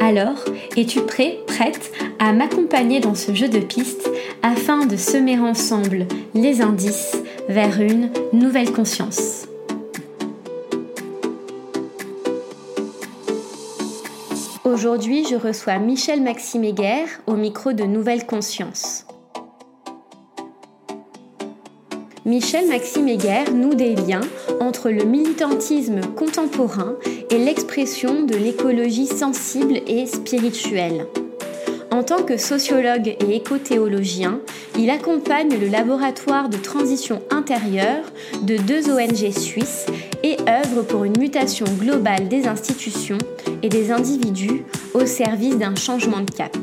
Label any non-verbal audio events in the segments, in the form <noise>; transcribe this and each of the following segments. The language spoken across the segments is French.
Alors, es-tu prêt, prête à m'accompagner dans ce jeu de pistes afin de semer ensemble les indices vers une nouvelle conscience? Aujourd'hui, je reçois Michel Maxime Heger au micro de Nouvelle Conscience. Michel Maxime Heger noue des liens entre le militantisme contemporain et l'expression de l'écologie sensible et spirituelle. En tant que sociologue et écothéologien, il accompagne le laboratoire de transition intérieure de deux ONG suisses et œuvre pour une mutation globale des institutions et des individus au service d'un changement de cap.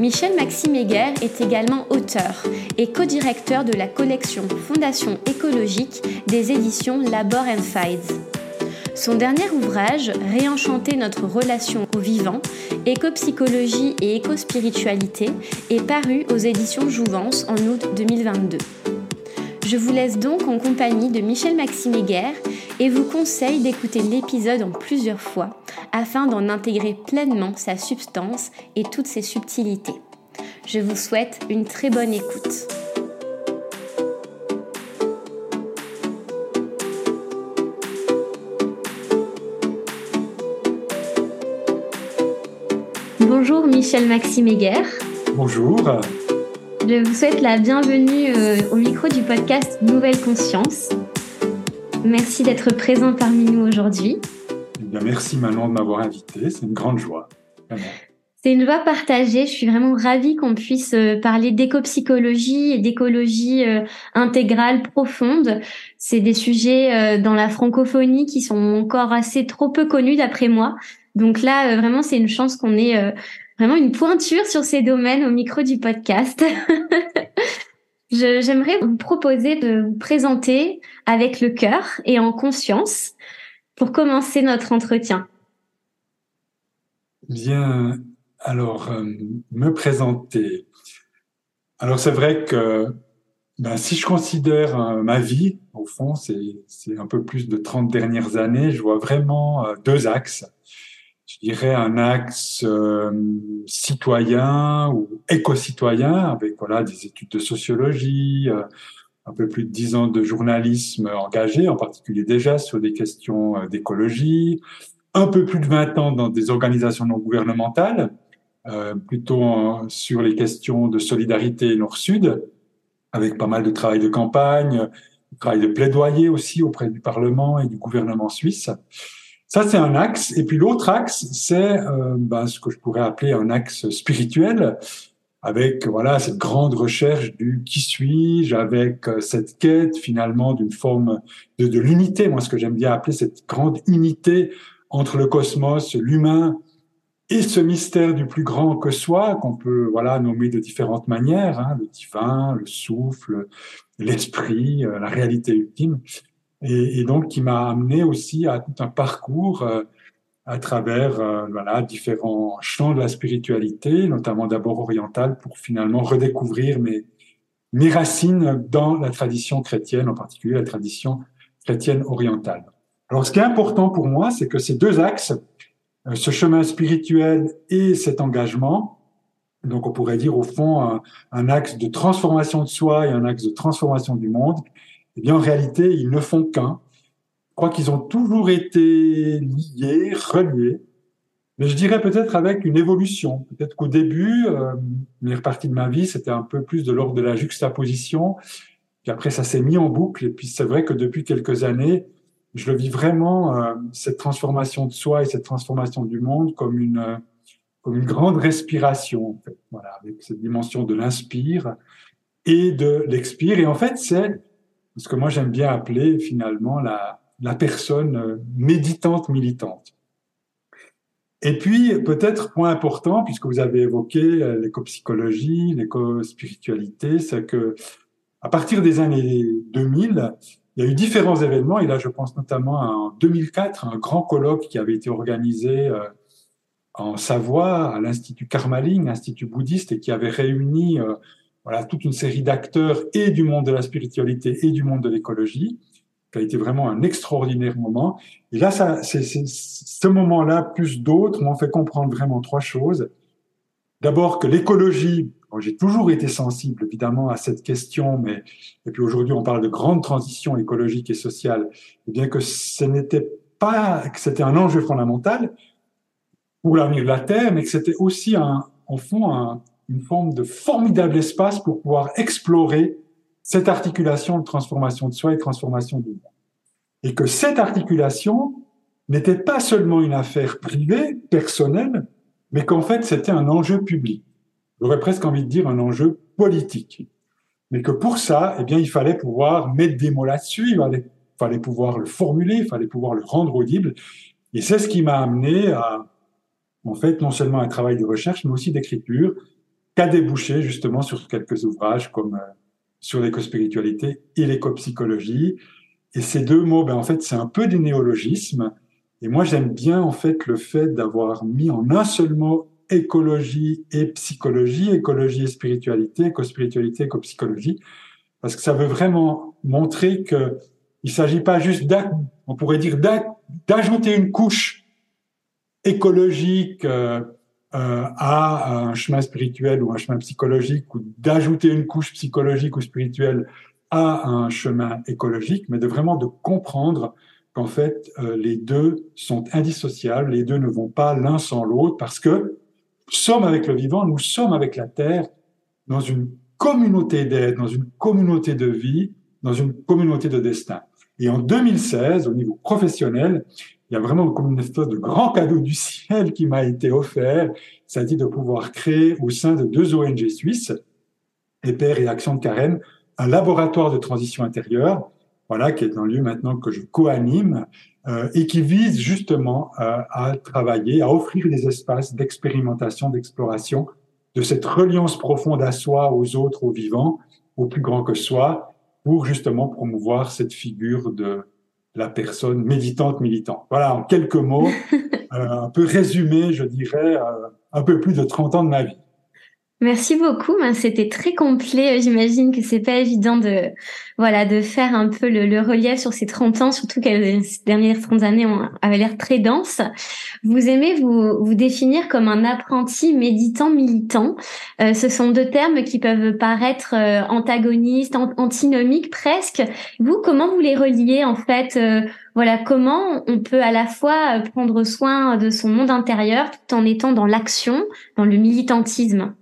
Michel Maxime Heger est également auteur et co-directeur de la collection Fondation écologique des éditions Labor and Fides. Son dernier ouvrage, Réenchanter notre relation au vivant, éco-psychologie et éco-spiritualité, est paru aux éditions Jouvence en août 2022. Je vous laisse donc en compagnie de Michel Maxime Heger et vous conseille d'écouter l'épisode en plusieurs fois afin d'en intégrer pleinement sa substance et toutes ses subtilités. Je vous souhaite une très bonne écoute. Bonjour Michel Maxime Heger. Bonjour. Je vous souhaite la bienvenue euh, au micro du podcast Nouvelle Conscience. Merci d'être présent parmi nous aujourd'hui. Eh merci Manon de m'avoir invité, c'est une grande joie. C'est une joie partagée. Je suis vraiment ravie qu'on puisse euh, parler d'éco-psychologie et d'écologie euh, intégrale profonde. C'est des sujets dans la francophonie qui sont encore assez trop peu connus d'après moi. Donc là, vraiment, c'est une chance qu'on ait vraiment une pointure sur ces domaines au micro du podcast. <laughs> J'aimerais vous proposer de vous présenter avec le cœur et en conscience pour commencer notre entretien. Bien, alors, euh, me présenter. Alors, c'est vrai que ben, si je considère euh, ma vie, au fond, c'est un peu plus de 30 dernières années, je vois vraiment euh, deux axes je dirais un axe euh, citoyen ou éco-citoyen avec voilà des études de sociologie, euh, un peu plus de dix ans de journalisme engagé, en particulier déjà sur des questions euh, d'écologie, un peu plus de 20 ans dans des organisations non gouvernementales, plutôt sur les questions de solidarité nord-sud, avec pas mal de travail de campagne, travail de plaidoyer aussi auprès du Parlement et du gouvernement suisse. Ça, c'est un axe. Et puis l'autre axe, c'est ben, ce que je pourrais appeler un axe spirituel, avec voilà cette grande recherche du qui suis-je, avec euh, cette quête finalement d'une forme de, de l'unité. Moi, ce que j'aime bien appeler cette grande unité entre le cosmos, l'humain et ce mystère du plus grand que soi, qu'on peut voilà nommer de différentes manières, hein, le divin, le souffle, l'esprit, euh, la réalité ultime et, donc qui m'a amené aussi à tout un parcours euh, à travers euh, voilà différents champs de la spiritualité, notamment d'abord orientale, pour finalement redécouvrir mes racines dans la tradition chrétienne, en particulier la tradition chrétienne orientale. Alors, ce qui est important pour moi, c'est que ces deux axes, euh, ce chemin spirituel et cet engagement, donc on pourrait dire au fond un, axe de transformation de soi et un axe de transformation du monde, eh bien, en réalité, ils ne font qu'un. Je crois qu'ils ont toujours été liés, reliés, mais je dirais peut-être avec une évolution. Peut-être qu'au début, euh, une partie de ma vie, c'était un peu plus de l'ordre de la juxtaposition, puis après, ça s'est mis en boucle, et puis c'est vrai que depuis quelques années, je le vis vraiment, euh, cette transformation de soi et cette transformation du monde comme une, euh, comme une grande respiration, en fait. Voilà, avec cette dimension de l'inspire et de l'expire. Et en fait, c'est ce que moi j'aime bien appeler finalement la, personne euh, méditante militante. Et puis, peut-être point important, puisque vous avez évoqué l'éco-psychologie, l'éco-spiritualité, c'est que à partir des années 2000, il y a eu différents événements, et là je pense notamment en 2004, un grand colloque qui avait été organisé euh, en Savoie à l'Institut Karmaling, institut bouddhiste, et qui avait réuni euh, voilà, toute une série d'acteurs et du monde de la spiritualité et du monde de l'écologie, qui a été vraiment un extraordinaire moment. Et là, ça, c'est, ce moment-là, plus d'autres, m'ont fait comprendre vraiment trois choses. D'abord que l'écologie, j'ai toujours été sensible évidemment à cette question, mais et puis aujourd'hui on parle de grande transition écologique et sociale, et bien que ce n'était pas que c'était un enjeu fondamental pour l'avenir de la Terre, mais que c'était aussi un, en fond un, une forme de formidable espace pour pouvoir explorer cette articulation de transformation de soi et transformation du monde. Et que cette articulation n'était pas seulement une affaire privée, personnelle, mais qu'en fait c'était un enjeu public j'aurais presque envie de dire un enjeu politique. Mais que pour ça, eh bien, il fallait pouvoir mettre des mots là-dessus, il fallait, pouvoir le formuler, il fallait pouvoir le rendre audible. Et c'est ce qui m'a amené à, en fait, non seulement un travail de recherche, mais aussi d'écriture, qu'a débouché justement sur quelques ouvrages comme euh, sur l'éco-spiritualité et l'éco-psychologie. Et ces deux mots, ben, en fait, c'est un peu des néologismes. Et moi, j'aime bien, en fait, le fait d'avoir mis en un seul mot écologie et psychologie, écologie et spiritualité, éco-spiritualité, éco-psychologie, parce que ça veut vraiment montrer que il s'agit pas juste on pourrait dire d'ajouter une couche écologique euh, euh, à un chemin spirituel ou un chemin psychologique, ou d'ajouter une couche psychologique ou spirituelle à un chemin écologique, mais de vraiment de comprendre qu'en fait euh, les deux sont indissociables, les deux ne vont pas l'un sans l'autre, parce que sommes avec le vivant, nous sommes avec la terre dans une communauté d'aide, dans une communauté de vie, dans une communauté de destin. Et en 2016, au niveau professionnel, il y a vraiment comme une espèce de grand cadeau du ciel qui m'a été offert, c'est-à-dire de pouvoir créer au sein de deux ONG suisses, EPER et Action de Carène, un laboratoire de transition intérieure, voilà, qui est un lieu maintenant que je co-anime euh, et qui vise justement euh, à travailler, à offrir des espaces d'expérimentation, d'exploration de cette reliance profonde à soi, aux autres, aux vivants, au plus grand que soi, pour justement promouvoir cette figure de la personne méditante, militante. Voilà, en quelques mots, <laughs> euh, un peu résumé, je dirais, un peu plus de 30 ans de ma vie. Merci beaucoup. Ben, c'était très complet. J'imagine que c'est pas évident de, voilà, de faire un peu le, relief sur ces 30 ans, surtout que ces dernières 30 années ont, avaient l'air très denses. Vous aimez vous, vous définir comme un apprenti méditant militant. Euh, ce sont deux termes qui peuvent paraître euh, antagonistes, antinomiques presque. Vous, comment vous les reliez en fait euh, Voilà, comment on peut à la fois prendre soin de son monde intérieur tout en étant dans l'action, dans le militantisme?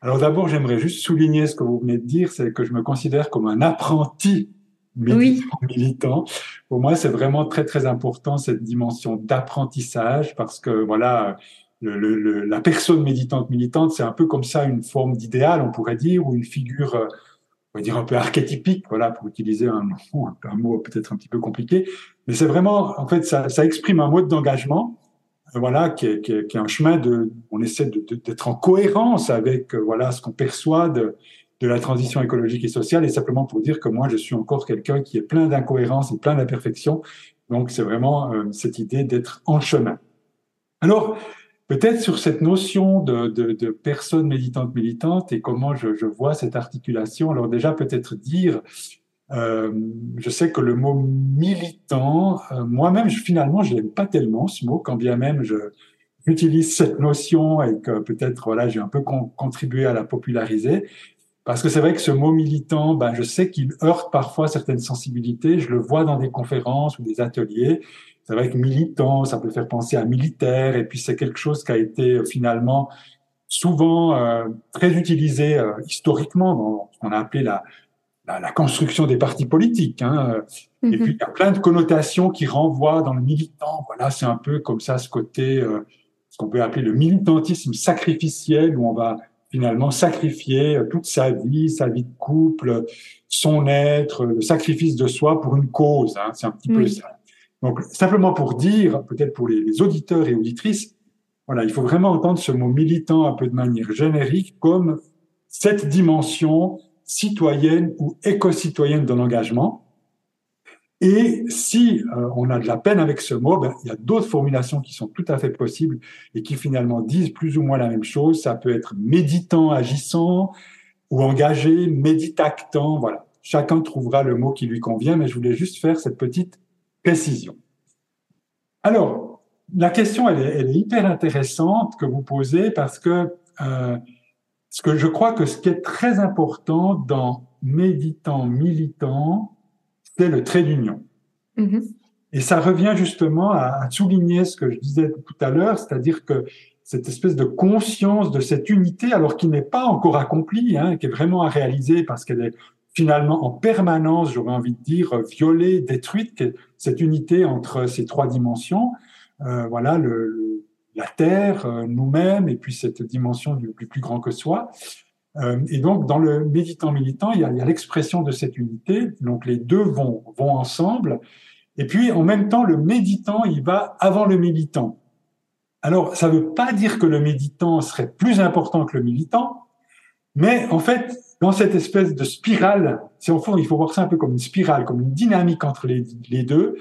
Alors d'abord, j'aimerais juste souligner ce que vous venez de dire, c'est que je me considère comme un apprenti militant. <laughs> militant. Pour moi, c'est vraiment très très important cette dimension d'apprentissage parce que voilà, le, la personne méditante militante, c'est un peu comme ça une forme d'idéal, on pourrait dire, ou une figure, euh, on va dire un peu archétypique, voilà, pour utiliser un, un mot peut-être un petit peu compliqué, mais c'est vraiment, en fait, ça, ça exprime un mode d'engagement voilà, qui est, qui, est, qui est, un chemin de, on essaie d'être en cohérence avec euh, voilà ce qu'on perçoit de, de la transition écologique et sociale, et simplement pour dire que moi je suis encore quelqu'un qui est plein d'incohérences et plein d'imperfections. Donc c'est vraiment euh, cette idée d'être en chemin. Alors peut-être sur cette notion de, de, de personne méditante militante et comment je, je vois cette articulation. Alors déjà peut-être dire euh, je sais que le mot militant, euh, moi-même, finalement, je l'aime pas tellement ce mot, quand bien même j'utilise cette notion et que peut-être voilà, j'ai un peu contribué à la populariser. Parce que c'est vrai que ce mot militant, ben, je sais qu'il heurte parfois certaines sensibilités. Je le vois dans des conférences ou des ateliers. C'est vrai que militant, ça peut faire penser à militaire. Et puis c'est quelque chose qui a été euh, finalement souvent très utilisé historiquement dans ce qu'on a appelé la, la, construction des partis politiques. Hein. Et mhm. puis, il y a plein de connotations qui renvoient dans le militant. Voilà, c'est un peu comme ça ce côté, euh, ce qu'on peut appeler le militantisme sacrificiel, où on va finalement sacrifier euh, toute sa vie, sa vie de couple, son être, le sacrifice de soi pour une cause. Hein. C'est un petit peu ça. Donc, simplement pour dire, peut-être pour les, auditeurs et auditrices, voilà, il faut vraiment entendre ce mot militant un peu de manière générique comme cette dimension citoyenne ou éco-citoyenne de l'engagement. Et si euh, on a de la peine avec ce mot, ben, il y a d'autres formulations qui sont tout à fait possibles et qui finalement disent plus ou moins la même chose. Ça peut être méditant, agissant, ou engagé, méditactant. Voilà, chacun trouvera le mot qui lui convient, mais je voulais juste faire cette petite précision. Alors, la question, elle est, hyper intéressante que vous posez parce que euh, ce que je crois que ce qui est très important dans méditant, militant, c'est le trait d'union. Mm-hmm. Et ça revient justement à, à, souligner ce que je disais tout à l'heure, c'est-à-dire que cette espèce de conscience de cette unité, alors qui n'est pas encore accomplie, hein, qui est vraiment à réaliser parce qu'elle est finalement en permanence, j'aurais envie de dire, violée, détruite, cette unité entre ces trois dimensions, euh, voilà, le, la Terre, euh, nous-mêmes, et puis cette dimension du plus, grand que soi. Euh, et donc, dans le méditant militant, il y a, l'expression de cette unité. Donc, les deux vont, vont ensemble. Et puis, en même temps, le méditant, il va avant le militant. Alors, ça ne veut pas dire que le méditant serait plus important que le militant, mais en fait, dans cette espèce de spirale, si au fond, il faut voir ça un peu comme une spirale, comme une dynamique entre les, deux,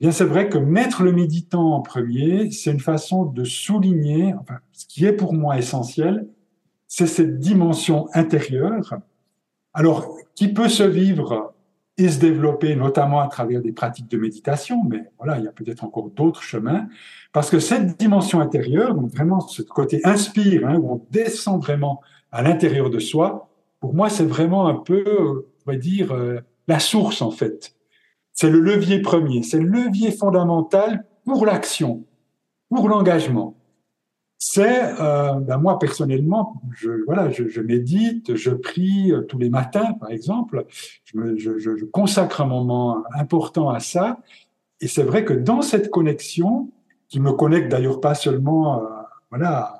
bien c'est vrai que mettre le méditant en premier, c'est une façon de souligner, enfin, ce qui est pour moi essentiel, c'est cette dimension intérieure, alors qui peut se vivre et se développer notamment à travers des pratiques de méditation, mais voilà, il y a peut-être encore d'autres chemins, parce que cette dimension intérieure, donc vraiment ce côté inspire, hein, où on descend vraiment à l'intérieur de soi, pour moi, c'est vraiment un peu, on va dire, euh, la source en fait. C'est le levier premier, c'est le levier fondamental pour l'action, pour l'engagement. C'est, euh, ben moi personnellement, je, voilà, je, je, médite, je prie euh, tous les matins, par exemple. Je, je, je consacre un moment important à ça. Et c'est vrai que dans cette connexion, qui me connecte d'ailleurs pas seulement, euh, voilà,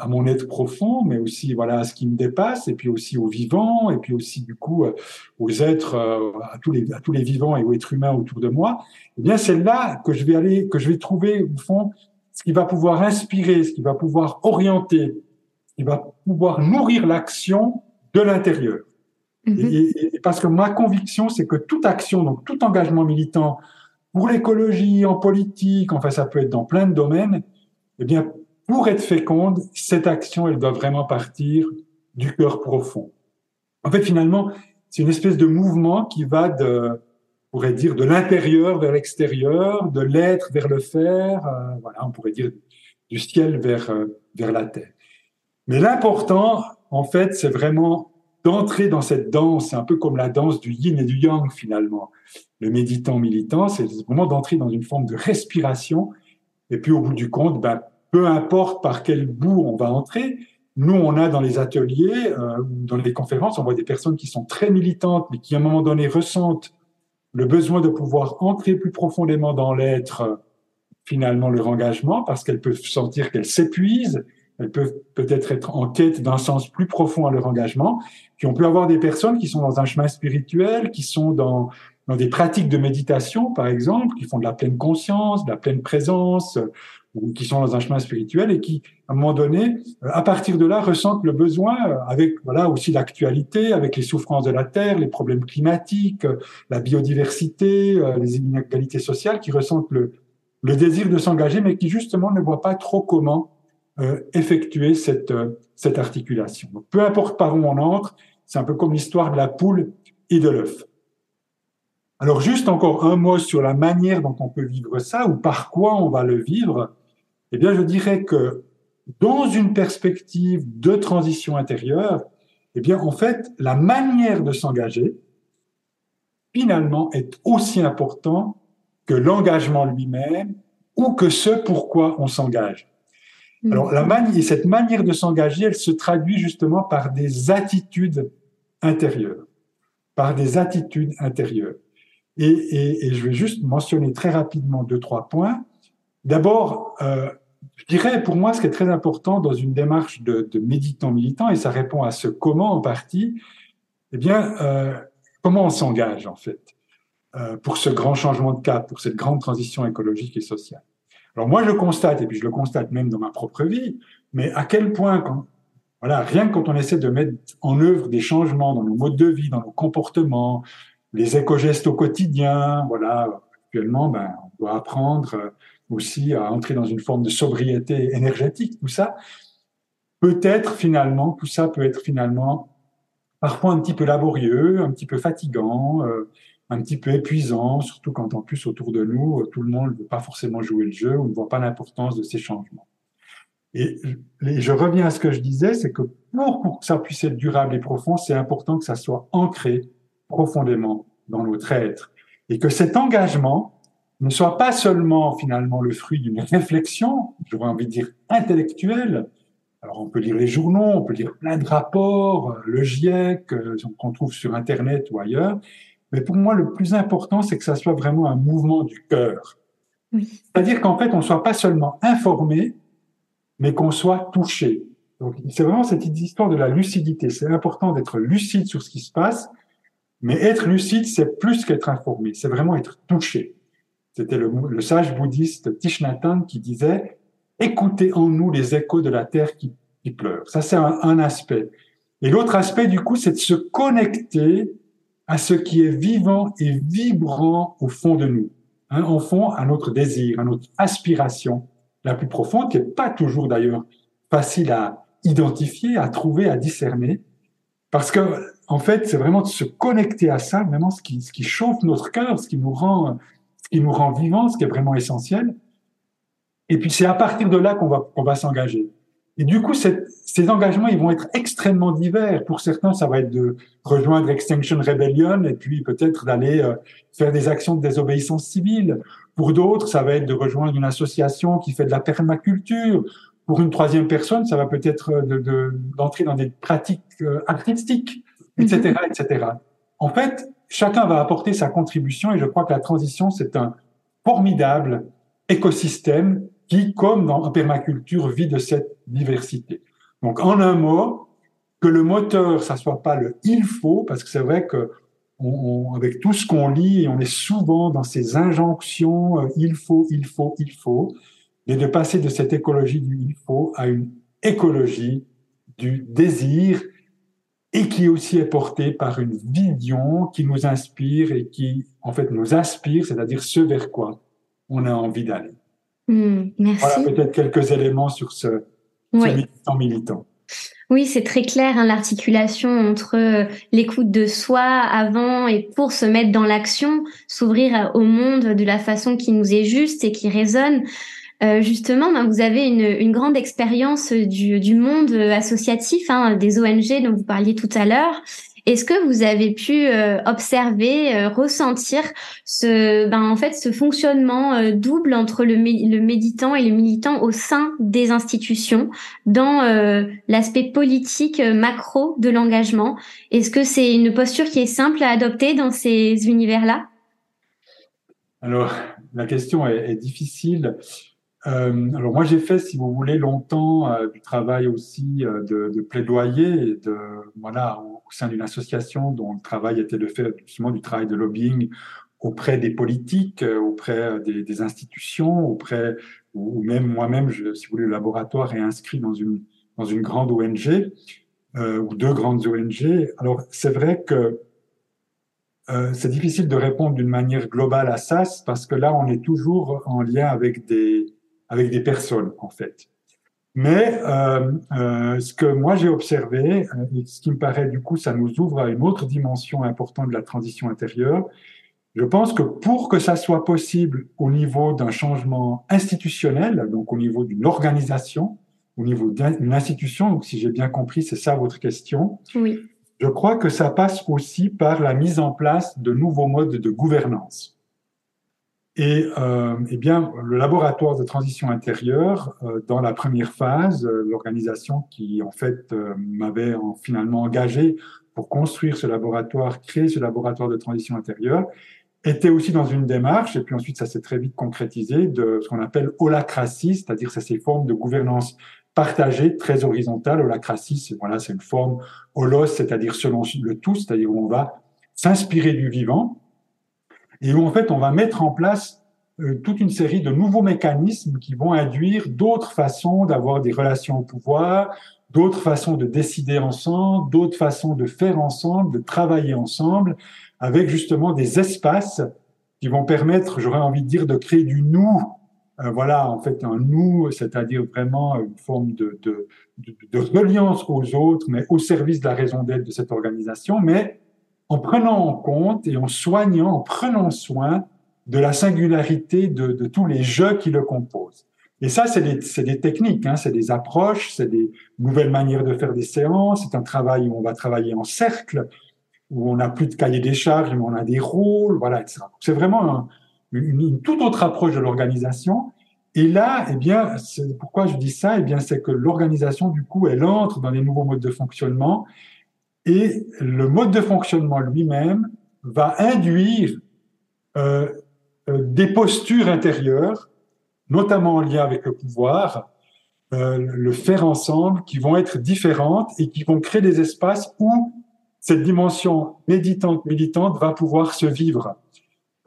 à mon être profond, mais aussi voilà à ce qui me dépasse, et puis aussi aux vivants, et puis aussi du coup euh, aux êtres, euh, à tous les à tous les vivants et aux êtres humains autour de moi. Eh bien, c'est là que je vais aller, que je vais trouver au fond ce qui va pouvoir inspirer, ce qui va pouvoir orienter, ce qui va pouvoir nourrir l'action de l'intérieur. Mm-hmm. et, parce que ma conviction, c'est que toute action, donc tout engagement militant pour l'écologie, en politique, enfin ça peut être dans plein de domaines, eh bien pour être féconde, cette action, elle doit vraiment partir du cœur profond. En fait, finalement, c'est une espèce de mouvement qui va de, on pourrait dire, de l'intérieur vers l'extérieur, de l'être vers le faire, euh, voilà, on pourrait dire du ciel vers, euh, vers la terre. Mais l'important, en fait, c'est vraiment d'entrer dans cette danse, un peu comme la danse du yin et du yang finalement. Le méditant militant, c'est vraiment d'entrer dans une forme de respiration. Et puis au bout du compte, ben, peu importe par quel bout on va entrer. Nous, on a dans les ateliers, euh, dans les conférences, on voit des personnes qui sont très militantes, mais qui à un moment donné ressentent le besoin de pouvoir entrer plus profondément dans l'être, finalement, leur engagement, parce qu'elles peuvent sentir qu'elles s'épuisent, elles peuvent peut-être être en quête d'un sens plus profond à leur engagement. Puis on peut avoir des personnes qui sont dans un chemin spirituel, qui sont dans, dans des pratiques de méditation, par exemple, qui font de la pleine conscience, de la pleine présence, ou qui sont dans un chemin spirituel et qui, à un moment donné, euh, à partir de là, ressentent le besoin, euh, avec voilà aussi l'actualité, avec les souffrances de la terre, les problèmes climatiques, euh, la biodiversité, les inégalités sociales, qui ressentent le, désir de s'engager, mais qui justement ne voient pas trop comment effectuer cette articulation. Peu importe par où on entre, c'est un peu comme l'histoire de la poule et de l'œuf. Alors juste encore un mot sur la manière dont on peut vivre ça ou par quoi on va le vivre eh bien, je dirais que dans une perspective de transition intérieure, eh bien, en fait, la manière de s'engager, finalement, est aussi important que l'engagement lui-même ou que ce pourquoi on s'engage. Mm. Alors, la cette manière de s'engager, elle se traduit justement par des attitudes intérieures, par des attitudes intérieures. Et, et, et je vais juste mentionner très rapidement deux, trois points. D'abord, euh, je dirais pour moi ce qui est très important dans une démarche de, de méditant militant, et ça répond à ce comment en partie, eh bien, euh, comment on s'engage en fait. euh, pour ce grand changement de cap, pour cette grande transition écologique et sociale. Alors moi, je constate, et puis je le constate même dans ma propre vie, mais à quel point, voilà, rien que quand on essaie de mettre en œuvre des changements dans nos modes de vie, dans nos comportements, les éco-gestes au quotidien, voilà, actuellement, ben, on doit apprendre euh, aussi à entrer dans une forme de sobriété énergétique, tout ça. Peut-être finalement, tout ça peut être finalement parfois un petit peu laborieux, un petit peu fatigant, euh, un petit peu épuisant, surtout quand en plus autour de nous, tout le monde ne veut pas forcément jouer le jeu ou ne voit pas l'importance de ces changements. Et, je reviens à ce que je disais, c'est que pour, pour que ça puisse être durable et profond, c'est important que ça soit ancré profondément dans notre être. Et que cet engagement ne soit pas seulement finalement le fruit d'une réflexion, j'aurais envie de dire intellectuelle. Alors on peut lire les journaux, on peut lire plein de rapports, le GIEC euh, qu'on trouve sur Internet ou ailleurs. Mais pour moi, le plus important, c'est que ça soit vraiment un mouvement du cœur. Oui. C'est-à-dire qu'en fait, on ne soit pas seulement informé, mais qu'on soit touché. Donc, c'est vraiment cette histoire de la lucidité. C'est important d'être lucide sur ce qui se passe, mais être lucide, c'est plus qu'être informé. C'est vraiment être touché. C'était le, sage bouddhiste Thich qui disait écoutez en nous les échos de la terre qui, pleure. Ça, c'est un, aspect. Et l'autre aspect, du coup, c'est de se connecter à ce qui est vivant et vibrant au fond de nous. Hein, au fond, à notre désir, à notre aspiration la plus profonde, qui n'est pas toujours d'ailleurs facile à identifier, à trouver, à discerner. Parce que, en fait, c'est vraiment de se connecter à ça, vraiment ce qui, ce qui chauffe notre cœur, ce qui nous rend, qui nous rend vivants, ce qui est vraiment essentiel. Et puis, c'est à partir de là qu'on va, qu'on va s'engager. Et du coup, cette, ces engagements, ils vont être extrêmement divers. Pour certains, ça va être de rejoindre Extinction Rebellion et puis peut-être d'aller euh, faire des actions de désobéissance civile. Pour d'autres, ça va être de rejoindre une association qui fait de la permaculture. Pour une troisième personne, ça va peut-être euh, d'entrer de, dans des pratiques euh, artistiques, etc., etc. En fait, chacun va apporter sa contribution et je crois que la transition, c'est un formidable écosystème qui, comme dans permaculture, vit de cette diversité. Donc, en un mot, que le moteur, ça soit pas le il faut, parce que c'est vrai que avec tout ce qu'on lit, on est souvent dans ces injonctions euh, il faut, il faut, il faut, et de passer de cette écologie du il faut à une écologie du désir et qui aussi est portée par une vision qui nous inspire et qui en fait nous aspire, c'est-à-dire ce vers quoi on a envie d'aller. Hmm, merci. Voilà peut-être quelques éléments sur ce, militant militant. Oui, c'est très clair, hein, l'articulation entre euh, l'écoute de soi avant et pour se mettre dans l'action, s'ouvrir au monde de la façon qui nous est juste et qui résonne. Euh, justement, ben, vous avez une, une grande expérience du, du, monde associatif, hein, des ONG dont vous parliez tout à l'heure. Est-ce que vous avez pu euh, observer, euh, ressentir ce, ben, en fait, ce fonctionnement euh, double entre le, le, méditant et le militant au sein des institutions dans l'aspect politique macro de l'engagement? Est-ce que c'est une posture qui est simple à adopter dans ces univers-là? Alors, la question est, est difficile. Euh, alors moi j'ai fait, si vous voulez, longtemps euh, du travail aussi euh, de, de, plaidoyer de voilà au, sein d'une association dont le travail était de faire justement du travail de lobbying auprès des politiques, auprès des, des institutions, auprès ou même moi-même, si vous voulez, le laboratoire est inscrit dans une dans une grande ONG ou deux grandes ONG. Alors c'est vrai que c'est difficile de répondre d'une manière globale à ça parce que là on est toujours en lien avec des avec des personnes, en fait. Mais euh, euh, ce que moi j'ai observé, euh, et ce qui me paraît du coup, ça nous ouvre à une autre dimension importante de la transition intérieure. Je pense que pour que ça soit possible au niveau d'un changement institutionnel, donc au niveau d'une organisation, au niveau d'une institution, donc si j'ai bien compris, c'est ça votre question. Oui. Je crois que ça passe aussi par la mise en place de nouveaux modes de gouvernance. Et euh, eh bien, le laboratoire de transition intérieure, euh, dans la première phase, euh, l'organisation qui en fait euh, m'avait finalement engagé pour construire ce laboratoire, créer ce laboratoire de transition intérieure, était aussi dans une démarche, et puis ensuite ça s'est très vite concrétisé, de ce qu'on appelle holacratie, c'est-à-dire c'est ces formes de gouvernance partagée, très horizontale. Holacratie, c'est voilà, c'est une forme holos, c'est-à-dire selon le tout, c'est-à-dire où on va s'inspirer du vivant, et où en fait on va mettre en place euh, toute une série de nouveaux mécanismes qui vont induire d'autres façons d'avoir des relations au pouvoir, d'autres façons de décider ensemble, d'autres façons de faire ensemble, de travailler ensemble, avec justement des espaces qui vont permettre, j'aurais envie de dire, de créer du nous. Euh, voilà, en fait, un nous, c'est-à-dire vraiment une forme de, de, de, de, reliance aux autres, mais au service de la raison d'être de cette organisation, mais en prenant en compte et en soignant, en prenant soin de la singularité de, tous les jeux qui le composent. Et ça, c'est des, techniques, hein, c'est des approches, c'est des nouvelles manières de faire des séances, c'est un travail où on va travailler en cercle, où on n'a plus de cahier des charges, mais on a des rôles, voilà, etc. C'est vraiment une, une, toute autre approche de l'organisation. Et là, eh bien, pourquoi je dis ça Eh bien, c'est que l'organisation, du coup, elle entre dans les nouveaux modes de fonctionnement, et le mode de fonctionnement lui-même va induire euh, euh, des postures intérieures, notamment en lien avec le pouvoir, euh, le faire ensemble, qui vont être différentes et qui vont créer des espaces où cette dimension méditante, militante va pouvoir se vivre.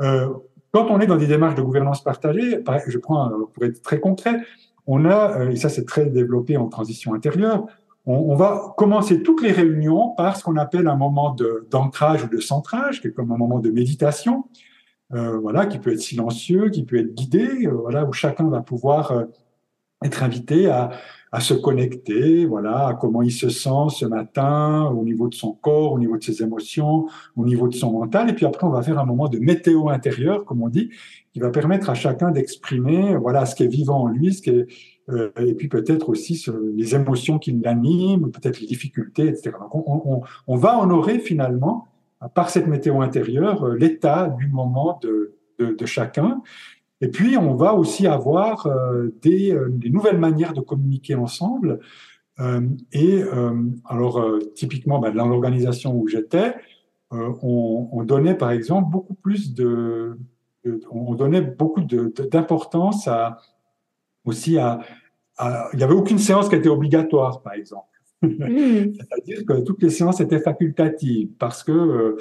Euh, quand on est dans des démarches de gouvernance partagée, je prends pour être très concret, on a, euh, et ça c'est très développé en transition intérieure, on, on, va commencer toutes les réunions par ce qu'on appelle un moment d'ancrage ou de centrage, qui est comme un moment de méditation, euh, voilà, qui peut être silencieux, qui peut être guidé, euh, voilà, où chacun va pouvoir euh, être invité à, à, se connecter, voilà, à comment il se sent ce matin, au niveau de son corps, au niveau de ses émotions, au niveau de son mental, et puis après on va faire un moment de météo intérieur, comme on dit, qui va permettre à chacun d'exprimer, voilà, ce qui est vivant en lui, ce qui est euh, et puis peut-être aussi les émotions qui l'animent, peut-être les difficultés, etc. Donc on, va honorer finalement par cette météo intérieure, euh, l'état du moment de, chacun. Et puis, on va aussi avoir euh, des, nouvelles manières de communiquer ensemble. et alors, typiquement, ben, dans l'organisation où j'étais, on, on, donnait par exemple beaucoup plus de on donnait beaucoup d'importance à aussi à, à, il n'y avait aucune séance qui était obligatoire, par exemple. Hmm. <laughs> C'est-à-dire que toutes les séances étaient facultatives parce que euh,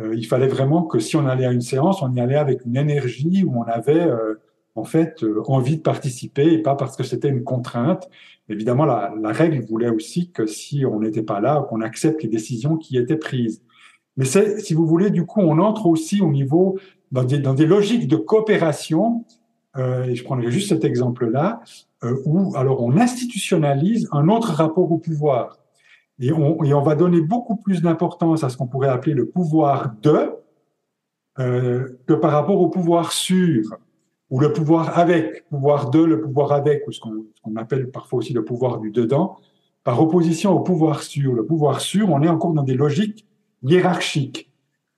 euh, il fallait vraiment que si on allait à une séance, on y allait avec une énergie où on avait euh, en fait envie de participer et pas parce que c'était une contrainte. Évidemment, la, la, règle voulait aussi que si on n'était pas là, qu'on accepte les décisions qui étaient prises. Mais c'est, si vous voulez, du coup, on entre aussi au niveau dans des, dans des logiques de coopération. Et je prendrai juste cet exemple-là euh, où alors on institutionnalise un autre rapport au pouvoir. Et on, et on va donner beaucoup plus d'importance à ce qu'on pourrait appeler le pouvoir de euh, que par rapport au pouvoir sur ou le pouvoir avec, pouvoir de, le pouvoir avec, ou ce qu'on appelle parfois aussi le pouvoir du dedans, par opposition au pouvoir sur. Le pouvoir sur, on est encore dans des logiques hiérarchiques.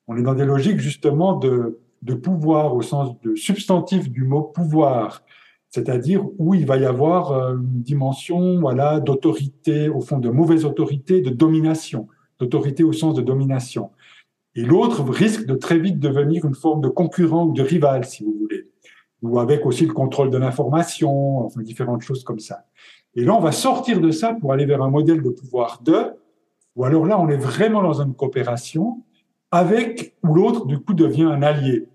On est dans des logiques justement de, de pouvoir au sens de substantif du mot pouvoir. C'est-à-dire où il va y avoir euh, une dimension voilà d'autorité au fond de mauvaise autorité de domination. D'autorité au sens de domination. Et l'autre risque de très vite devenir une forme de concurrent ou de rival si vous voulez. Ou avec aussi le contrôle de l'information enfin différentes choses comme ça. Et là on va sortir de ça pour aller vers un modèle de pouvoir de ou alors là on est vraiment dans une coopération avec où l'autre du coup devient un allié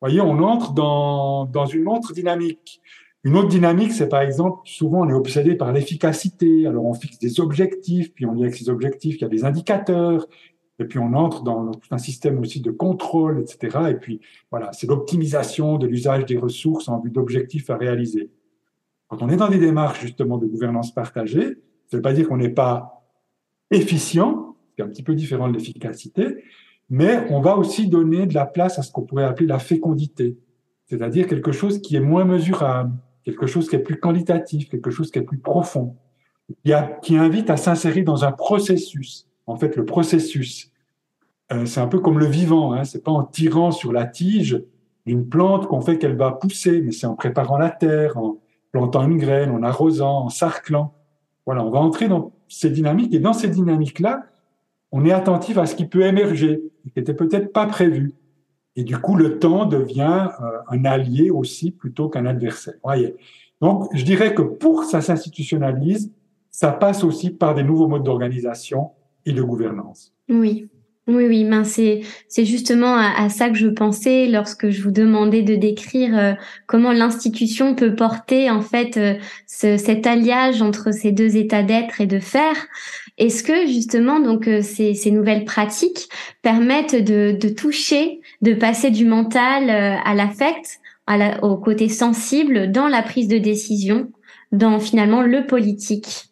voyez on entre dans dans une autre dynamique une autre dynamique, c'est par exemple, souvent on est obsédé par l'efficacité, alors on fixe des objectifs, puis on y avec ces objectifs, il y a des indicateurs, et puis on entre dans un système aussi de contrôle, etc. Et puis voilà, c'est l'optimisation de l'usage des ressources en vue d'objectifs à réaliser. Quand on est dans des démarches justement de gouvernance partagée, ça ne veut pas dire qu'on n'est pas efficient, c'est un petit peu différent de l'efficacité, mais on va aussi donner de la place à ce qu'on pourrait appeler la fécondité, c'est-à-dire quelque chose qui est moins mesurable, quelque chose qui est plus qualitatif, quelque chose qui est plus profond, qui invite à s'insérer dans un processus. En fait, le processus, euh, c'est un peu comme le vivant. Hein, c'est pas en tirant sur la tige d'une plante qu'on fait qu'elle va pousser, mais c'est en préparant la terre, en plantant une graine, en arrosant, en sarclant. Voilà, on va entrer dans ces dynamiques et dans ces dynamiques-là, on est attentif à ce qui peut émerger, qui n'était peut-être pas prévu. Et du coup, le temps devient euh, un allié aussi plutôt qu'un adversaire. Voyez. Donc, je dirais que pour que ça s'institutionnalise, ça passe aussi par des nouveaux modes d'organisation et de gouvernance. Oui. Oui, oui, ben c'est c'est justement à, ça que je pensais lorsque je vous demandais de décrire euh, comment l'institution peut porter en fait euh, cet alliage entre ces deux états d'être et de faire. Est-ce que justement donc euh, ces, ces nouvelles pratiques permettent de, de toucher, de passer du mental à l'affect, à au côté sensible dans la prise de décision, dans finalement le politique?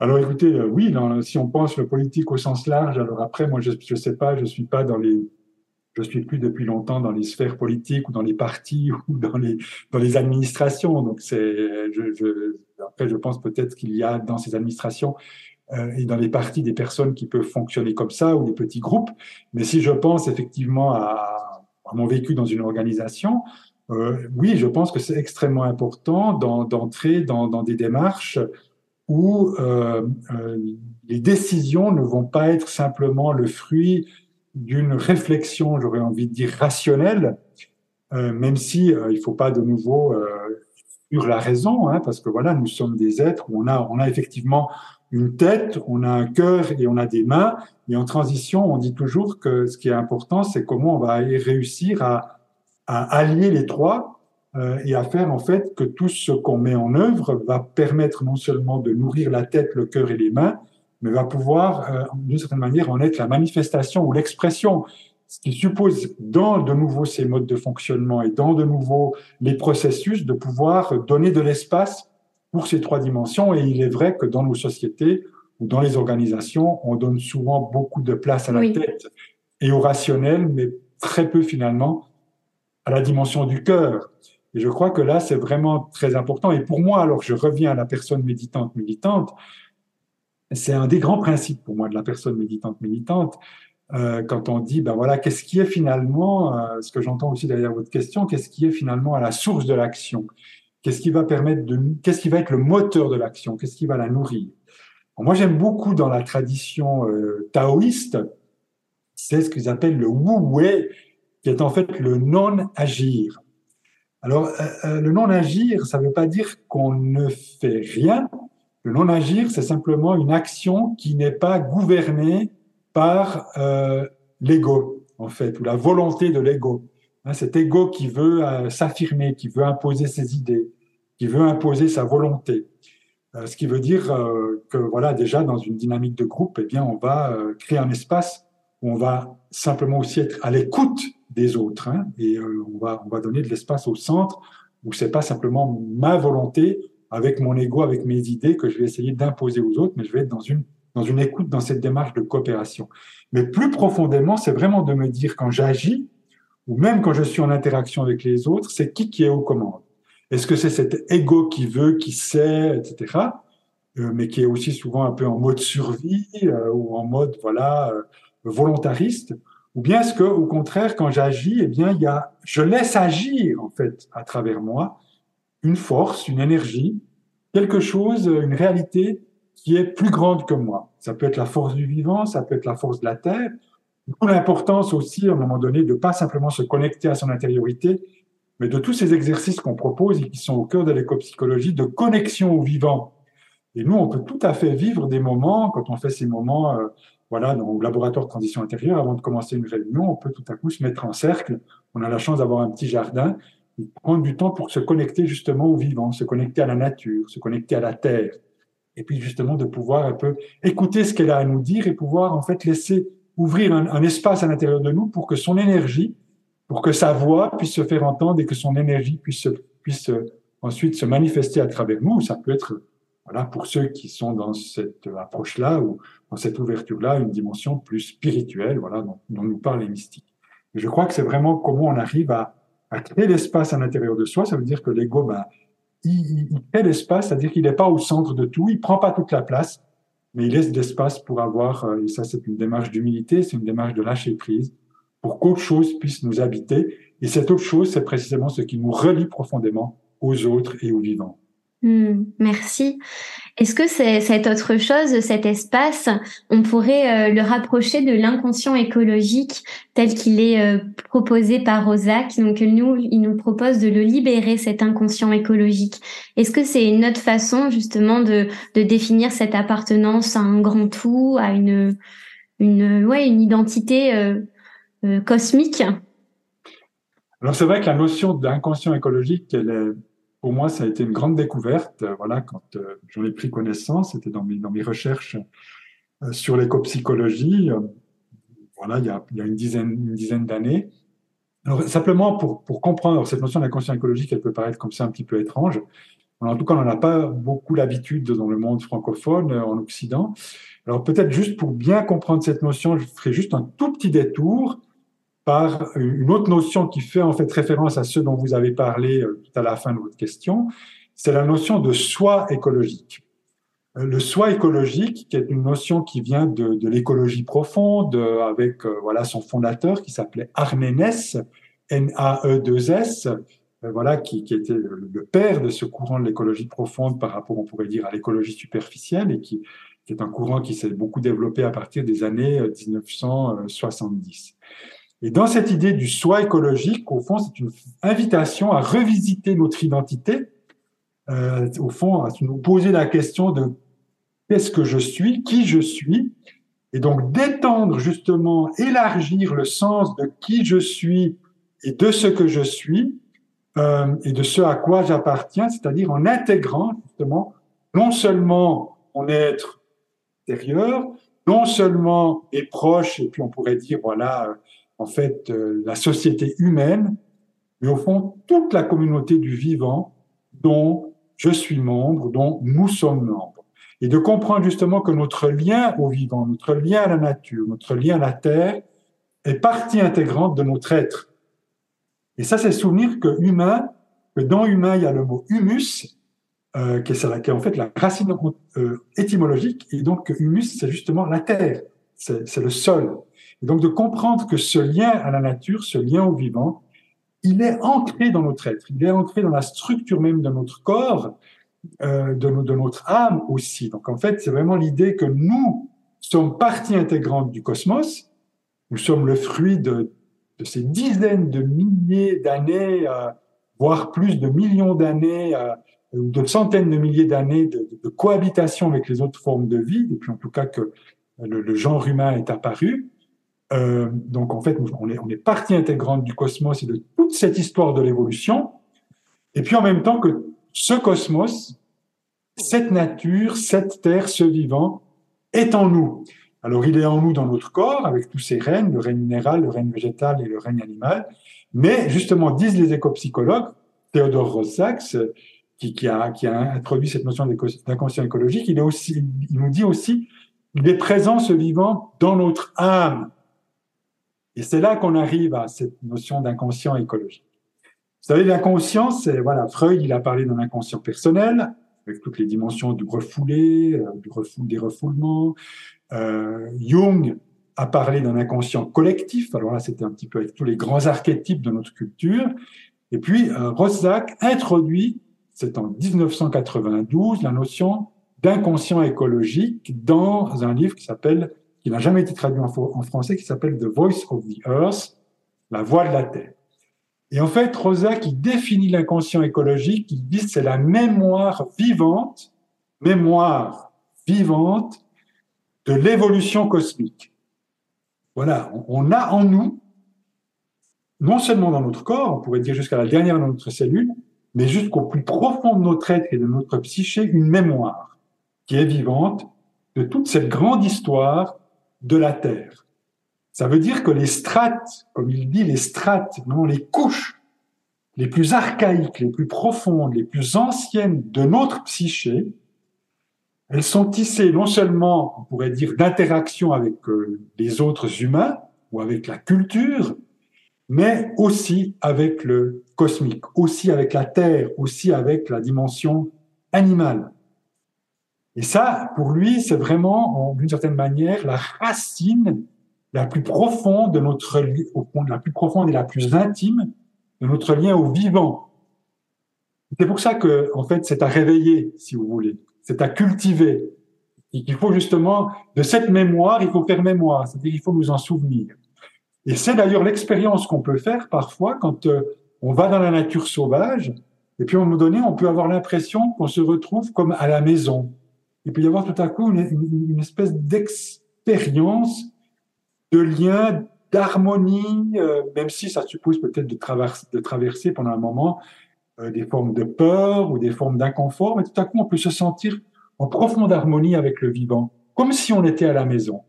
Alors écoutez, euh, oui, si on pense le politique au sens large, alors après, moi, je ne sais pas, je suis pas dans les, je suis plus depuis longtemps dans les sphères politiques ou dans les partis <laughs> ou dans les dans les administrations. Donc c'est, je, je, après, je pense peut-être qu'il y a dans ces administrations euh, et dans les partis des personnes qui peuvent fonctionner comme ça ou des petits groupes. Mais si je pense effectivement à, à mon vécu dans une organisation, euh, oui, je pense que c'est extrêmement important d'entrer dans, dans des démarches où euh, euh, les décisions ne vont pas être simplement le fruit d'une réflexion, j'aurais envie de dire rationnelle, euh, même si euh, il faut pas de nouveau euh, sur la raison, hein, parce que voilà, nous sommes des êtres où on a, on a effectivement une tête, on a un cœur et on a des mains. Et en transition, on dit toujours que ce qui est important, c'est comment on va réussir à, à allier les trois euh, et à faire en fait que tout ce qu'on met en œuvre va permettre non seulement de nourrir la tête, le cœur et les mains, mais va pouvoir euh, d'une certaine manière en être la manifestation ou l'expression, ce qui suppose dans de nouveau ces modes de fonctionnement et dans de nouveau les processus de pouvoir donner de l'espace pour ces trois dimensions. Et il est vrai que dans nos sociétés ou dans les organisations, on donne souvent beaucoup de place à la tête et au rationnel, mais très peu finalement à la dimension du cœur. Et je crois que là, c'est vraiment très important. Et pour moi, alors je reviens à la personne méditante militante, c'est un des grands principes pour moi de la personne méditante militante. Euh, quand on dit, ben voilà, qu'est-ce qui est finalement, euh, ce que j'entends aussi derrière votre question, qu'est-ce qui est finalement à la source de l'action? Qu'est-ce qui va permettre de, qu'est-ce qui va être le moteur de l'action? Qu'est-ce qui va la nourrir? Moi, j'aime beaucoup dans la tradition euh, taoïste, c'est ce qu'ils appellent le wu-wei, qui est en fait le non-agir. Alors, euh, euh, le non-agir, ça ne veut pas dire qu'on ne fait rien. Le non-agir, c'est simplement une action qui n'est pas gouvernée par euh, l'ego, en fait, ou la volonté de l'ego. Hein, cet ego qui veut s'affirmer, qui veut imposer ses idées, qui veut imposer sa volonté. ce qui veut dire que, voilà, déjà, dans une dynamique de groupe, eh bien, on va créer un espace où on va simplement aussi être à l'écoute des autres. Hein, et euh, on, va, on va donner de l'espace au centre où c'est pas simplement ma volonté avec mon ego, avec mes idées que je vais essayer d'imposer aux autres, mais je vais être dans une, dans une écoute, dans cette démarche de coopération. Mais plus profondément, c'est vraiment de me dire quand j'agis, ou même quand je suis en interaction avec les autres, c'est qui qui est aux commandes. Est-ce que c'est cet ego qui veut, qui sait, etc., euh, mais qui est aussi souvent un peu en mode survie euh, ou en mode voilà volontariste, ou bien est-ce que, au contraire, quand j'agis, eh bien, il y a, je laisse agir, en fait, à travers moi, une force, une énergie, quelque chose, une réalité qui est plus grande que moi. Ça peut être la force du vivant, ça peut être la force de la terre. L'importance aussi, à un moment donné, de pas simplement se connecter à son intériorité, mais de tous ces exercices qu'on propose et qui sont au cœur de l'écopsychologie, de connexion au vivant. Et nous, on peut tout à fait vivre des moments, quand on fait ces moments euh, voilà, le laboratoire de transition intérieure, avant de commencer une réunion, on peut tout à coup se mettre en cercle. On a la chance d'avoir un petit jardin et prendre du temps pour se connecter justement au vivant, se connecter à la nature, se connecter à la terre. Et puis justement de pouvoir un peu écouter ce qu'elle a à nous dire et pouvoir en fait laisser ouvrir un, un espace à l'intérieur de nous pour que son énergie, pour que sa voix puisse se faire entendre et que son énergie puisse, puisse ensuite se manifester à travers nous. Ça peut être voilà, pour ceux qui sont dans cette approche-là ou dans cette ouverture-là, une dimension plus spirituelle, voilà, dont, nous parlent les mystiques. Je crois que c'est vraiment comment on arrive à, à créer l'espace à l'intérieur de soi. Ça veut dire que l'ego, ben, il, il, crée l'espace, c'est-à-dire qu'il n'est pas au centre de tout, il prend pas toute la place, mais il laisse de l'espace pour avoir, euh, et ça c'est une démarche d'humilité, c'est une démarche de lâcher prise, pour qu'autre chose puisse nous habiter. Et cette autre chose, c'est précisément ce qui nous relie profondément aux autres et aux vivants. Hmm, merci. Est-ce que c'est cette autre chose, cet espace, on pourrait euh, le rapprocher de l'inconscient écologique tel qu'il est euh, proposé par Rosac Donc nous, il nous propose de le libérer, cet inconscient écologique. Est-ce que c'est une autre façon justement de, de définir cette appartenance à un grand tout, à une une, ouais, une identité euh, euh, cosmique? Alors c'est vrai que la notion d'inconscient écologique, elle est, pour moi, ça a été une grande découverte. Voilà, quand j'en ai pris connaissance, c'était dans mes, dans mes recherches sur l'écopsychologie. Voilà, il y a, il y a une dizaine, une dizaine d'années. Alors, simplement pour, pour comprendre cette notion d'inconscient écologique, elle peut paraître comme ça un petit peu étrange. en tout cas, on n'en a pas beaucoup l'habitude dans le monde francophone, en Occident. Alors peut-être juste pour bien comprendre cette notion, je ferai juste un tout petit détour par une autre notion qui fait en fait référence à ce dont vous avez parlé euh, tout à la fin de votre question. C'est la notion de soi écologique. Euh, le soi écologique, qui est une notion qui vient de, de l'écologie profonde, euh, avec voilà son fondateur qui s'appelait Arménès, N-A-E-2-S, voilà, qui, qui était le père de ce courant de l'écologie profonde par rapport, on pourrait dire, à l'écologie superficielle et qui, qui est un courant qui s'est beaucoup développé à partir des années 1970. Et dans cette idée du soi écologique, au fond, c'est une invitation à revisiter notre identité, euh, au fond, à nous poser la question de qu'est-ce que je suis, qui je suis, et donc d'étendre justement, élargir le sens de qui je suis et de ce que je suis, euh, et de ce à quoi j'appartiens, c'est-à-dire en intégrant justement non seulement mon être non seulement est proche, et puis on pourrait dire, voilà, en fait, euh, la société humaine, mais au fond, toute la communauté du vivant dont je suis membre, dont nous sommes membres. Et de comprendre justement que notre lien au vivant, notre lien à la nature, notre lien à la terre est partie intégrante de notre être. Et ça, c'est souvenir que humain, que dans humain, il y a le mot humus, euh, qui, est, en fait la racine euh, étymologique, et donc humus, c'est justement la terre, c'est le sol. Et donc de comprendre que ce lien à la nature, ce lien au vivant, il est ancré dans notre être, il est ancré dans la structure même de notre corps, euh, de, de, notre âme aussi. Donc en fait, c'est vraiment l'idée que nous sommes partie intégrante du cosmos, nous sommes le fruit de, de ces dizaines de milliers d'années, euh, voire plus de millions d'années euh, de centaines de milliers d'années de, de, cohabitation avec les autres formes de vie, depuis en tout cas que le, le genre humain est apparu. Euh, donc en fait, on est, on est partie intégrante du cosmos et de toute cette histoire de l'évolution. Et puis en même temps que ce cosmos, cette nature, cette terre, ce vivant, est en nous. Alors il est en nous dans notre corps, avec tous ces règnes, le règne minéral, le règne végétal et le règne animal. Mais justement, disent les écopsychologues, Théodore Rosax, qui, a, qui a introduit cette notion d'inconscient écologique, il, est aussi, il nous dit aussi, il est présent, ce vivant, dans notre âme. Et c'est là qu'on arrive à cette notion d'inconscient écologique. Vous savez, l'inconscient, c'est, voilà, Freud, il a parlé d'un inconscient personnel, avec toutes les dimensions du refoulé, euh, du refoul, des refoulements. Euh, Jung a parlé d'un inconscient collectif. Alors là, c'était un petit peu avec tous les grands archétypes de notre culture. Et puis, euh, Rossack introduit c'est en 1992 la notion d'inconscient écologique dans un livre qui s'appelle, qui n'a jamais été traduit en, français, qui s'appelle The Voice of the Earth, la voix de la terre. Et en fait, Rosa qui définit l'inconscient écologique, il dit c'est la mémoire vivante, mémoire vivante de l'évolution cosmique. Voilà, on a en nous, non seulement dans notre corps, on pourrait dire jusqu'à la dernière de notre cellule, mais jusqu'au plus profond de notre être et de notre psyché, une mémoire qui est vivante de toute cette grande histoire de la Terre. Ça veut dire que les strates, comme il dit, les strates, non, les couches les plus archaïques, les plus profondes, les plus anciennes de notre psyché, elles sont tissées non seulement, on pourrait dire, d'interaction avec euh, les autres humains ou avec la culture, mais aussi avec le cosmique, aussi avec la Terre, aussi avec la dimension animale. Et ça, pour lui, c'est vraiment, d'une certaine manière, la racine la plus profonde de notre, la plus profonde et la plus intime de notre lien au vivant. C'est pour ça que, en fait, c'est à réveiller, si vous voulez. C'est à cultiver. Et qu'il faut justement, de cette mémoire, il faut faire mémoire. C'est-à-dire qu'il faut nous en souvenir. Et c'est d'ailleurs l'expérience qu'on peut faire parfois quand euh, on va dans la nature sauvage, et puis à un moment donné, on peut avoir l'impression qu'on se retrouve comme à la maison. Il peut y avoir tout à coup une, espèce d'expérience de lien, d'harmonie, euh, même si ça suppose peut-être de, traverser pendant un moment euh, des formes de peur ou des formes d'inconfort, mais tout à coup on peut se sentir en profonde harmonie avec le vivant, comme si on était à la maison.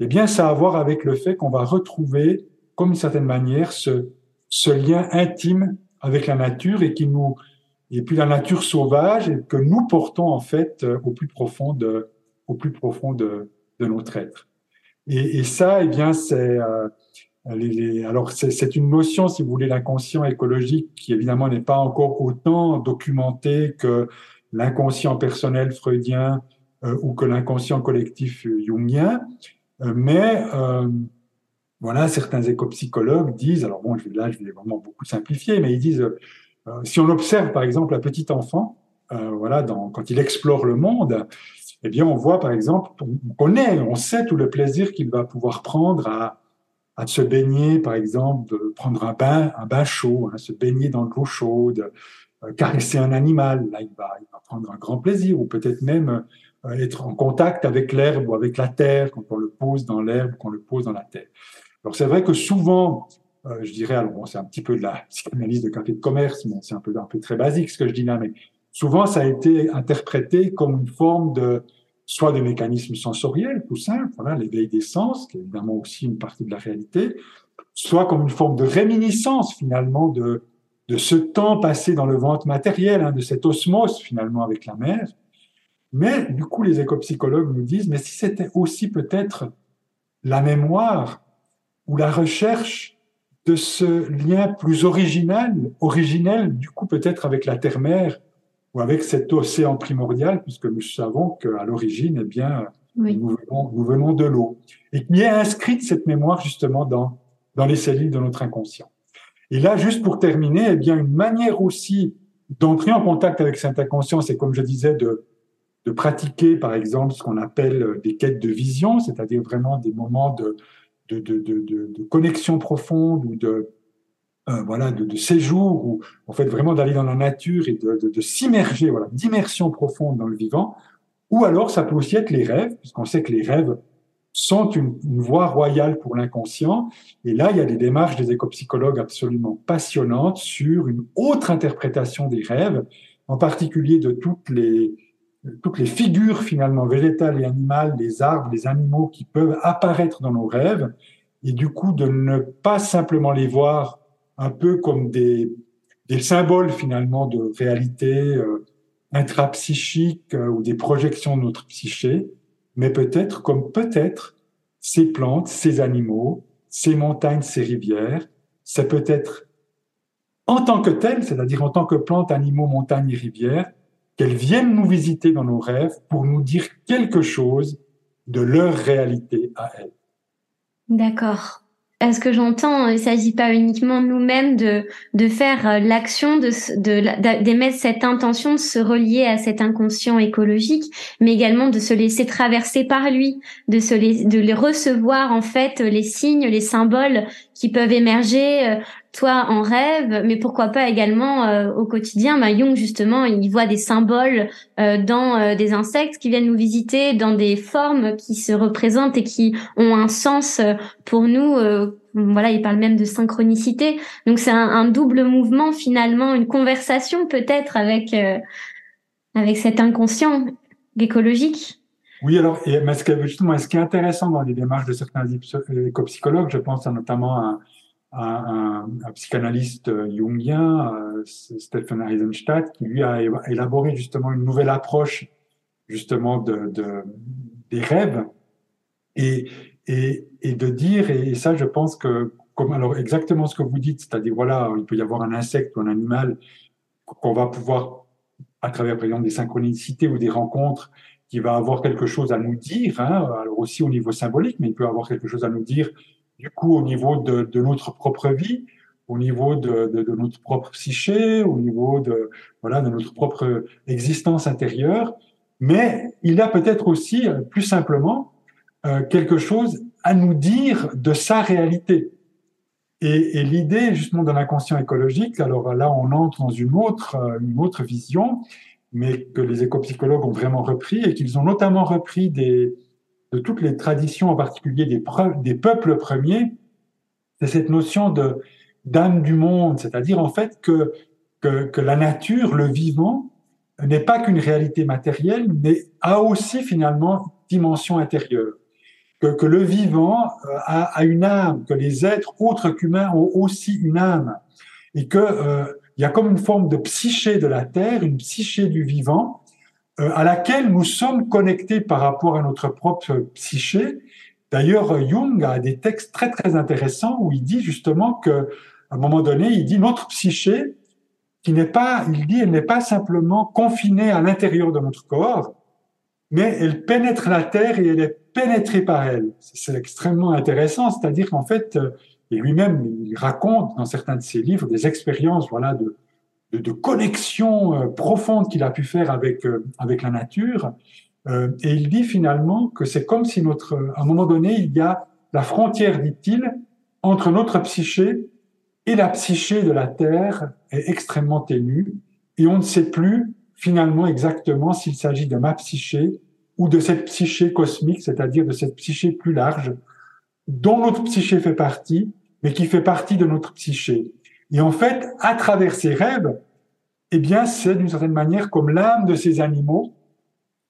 Eh bien, ça a à voir avec le fait qu'on va retrouver, comme d'une certaine manière, ce lien intime avec la nature et qui nous et puis la nature sauvage que nous portons en fait euh, au plus profond de au plus profond de, notre être. Et, ça, eh bien, c'est euh, alors c'est une notion, si vous voulez, l'inconscient écologique qui évidemment n'est pas encore autant documentée que l'inconscient personnel freudien euh, ou que l'inconscient collectif jungien, mais voilà, certains éco-psychologues disent, alors bon, là je vais vraiment beaucoup simplifier, mais ils disent, si on observe par exemple un petit enfant, voilà, dans, quand il explore le monde, eh bien on voit par exemple, on connaît, on sait tout le plaisir qu'il va pouvoir prendre à, se baigner, par exemple, de prendre un bain, chaud, hein, se baigner dans l'eau chaude, caresser un animal, là il va, il va prendre un grand plaisir, ou peut-être même euh, être en contact avec l'herbe ou avec la terre quand on le pose dans l'herbe, qu'on le pose dans la terre. Alors c'est vrai que souvent, euh, je dirais, alors c'est un petit peu de la <laughs> psychanalyse de café de commerce, mais c'est un peu un peu très basique ce que je dis là, mais souvent ça a été interprété comme une forme de soit des mécanismes sensoriels, tout simple, voilà, l'éveil des sens, qui est évidemment aussi une partie de la réalité, soit comme une forme de réminiscence finalement de de ce temps passé dans le ventre matériel, hein, de cette osmose finalement avec la mère, mais du coup, les éco-psychologues nous disent, mais si c'était aussi peut-être la mémoire ou la recherche de ce lien plus original, originel, du coup peut-être avec la terre-mère ou avec cet océan primordial, puisque nous savons qu'à l'origine, eh bien, nous, venons, de l'eau. Et qui est inscrite cette mémoire justement dans, dans les cellules de notre inconscient. Et là, juste pour terminer, eh bien, une manière aussi d'entrer en contact avec cet inconscient, c'est comme je disais, de, de pratiquer, par exemple, ce qu'on appelle des quêtes de vision, c'est-à-dire vraiment des moments de, de, de, de connexion profonde ou de, euh, voilà, de, séjour, ou en fait vraiment d'aller dans la nature et de, s'immerger, voilà, d'immersion profonde dans le vivant. Ou alors, ça peut aussi être les rêves, puisqu'on sait que les rêves sont une, une voie royale pour l'inconscient. Et là, il y a des démarches des écopsychologues absolument passionnantes sur une autre interprétation des rêves, en particulier de toutes les, toutes les figures finalement végétales et animales, les arbres, les animaux qui peuvent apparaître dans nos rêves, et du coup de ne pas simplement les voir un peu comme des, des symboles finalement de réalité euh, intrapsychique euh, ou des projections de notre psyché, mais peut-être comme peut-être ces plantes, ces animaux, ces montagnes, ces rivières, ça peut être en tant que tel, c'est-à-dire en tant que plantes, animaux, montagnes et rivières, qu'elles viennent nous visiter dans nos rêves pour nous dire quelque chose de leur réalité à elles. D'accord. Est-ce que j'entends, il ne s'agit pas uniquement nous-mêmes de, de faire euh, l'action, de, de, d'émettre cette intention de se relier à cet inconscient écologique, mais également de se laisser traverser par lui, de se de recevoir en fait les signes, les symboles qui peuvent émerger euh, toi en rêve, mais pourquoi pas également euh, au quotidien. Bah, Jung justement, il voit des symboles euh, dans euh, des insectes qui viennent nous visiter, dans des formes qui se représentent et qui ont un sens pour nous. voilà, il parle même de synchronicité. Donc c'est un, un, double mouvement finalement, une conversation peut-être avec avec cet inconscient écologique. Oui, alors, et, mais ce, justement, ce qui est intéressant dans les démarches de certains éco-psychologues, je pense notamment à un, psychanalyste jungien, euh, Stephen Eisenstadt, qui lui a élaboré justement une nouvelle approche justement de, de des rêves. Et, et, et, de dire, et ça je pense que, comme alors exactement ce que vous dites, c'est-à-dire voilà, il peut y avoir un insecte ou un animal qu'on va pouvoir, à travers par exemple des synchronicités ou des rencontres, qui va avoir quelque chose à nous dire, hein, alors aussi au niveau symbolique, mais il peut avoir quelque chose à nous dire du coup au niveau de, de notre propre vie, au niveau de, de, de, notre propre psyché, au niveau de voilà de notre propre existence intérieure, mais il a peut-être aussi euh, plus simplement euh, quelque chose à nous dire de sa réalité. Et, et l'idée justement de l'inconscient écologique, alors là on entre dans une autre euh, une autre vision, mais que les éco-psychologues ont vraiment repris et qu'ils ont notamment repris des de toutes les traditions, en particulier des, peuples premiers, c'est cette notion de d'âme du monde, c'est-à-dire en fait que, la nature, le vivant, n'est pas qu'une réalité matérielle, mais a aussi finalement dimension intérieure. Que, le vivant euh, a, une âme, que les êtres autres qu'humains ont aussi une âme, et que euh, y a comme une forme de psyché de la terre, une psyché du vivant, à laquelle nous sommes connectés par rapport à notre propre psyché. D'ailleurs, Jung a des textes très très intéressants où il dit justement que, à un moment donné, il dit notre psyché, qui n'est pas, il dit, elle n'est pas simplement confinée à l'intérieur de notre corps, mais elle pénètre la terre et elle est pénétrée par elle. C'est extrêmement intéressant, c'est-à-dire qu'en fait, euh, et lui-même, il raconte dans certains de ses livres des expériences, voilà, de, de, connexion euh, profonde qu'il a pu faire avec euh, avec la nature. Euh, et il dit finalement que c'est comme si notre, à un moment donné, il y a la frontière, dit-il, entre notre psyché et la psyché de la Terre est extrêmement ténue, et on ne sait plus finalement exactement s'il s'agit de ma psyché ou de cette psyché cosmique, c'est-à-dire de cette psyché plus large, dont notre psyché fait partie, mais qui fait partie de notre psyché. Et en fait, à travers ces rêves, eh bien, c'est d'une certaine manière comme l'âme de ces animaux,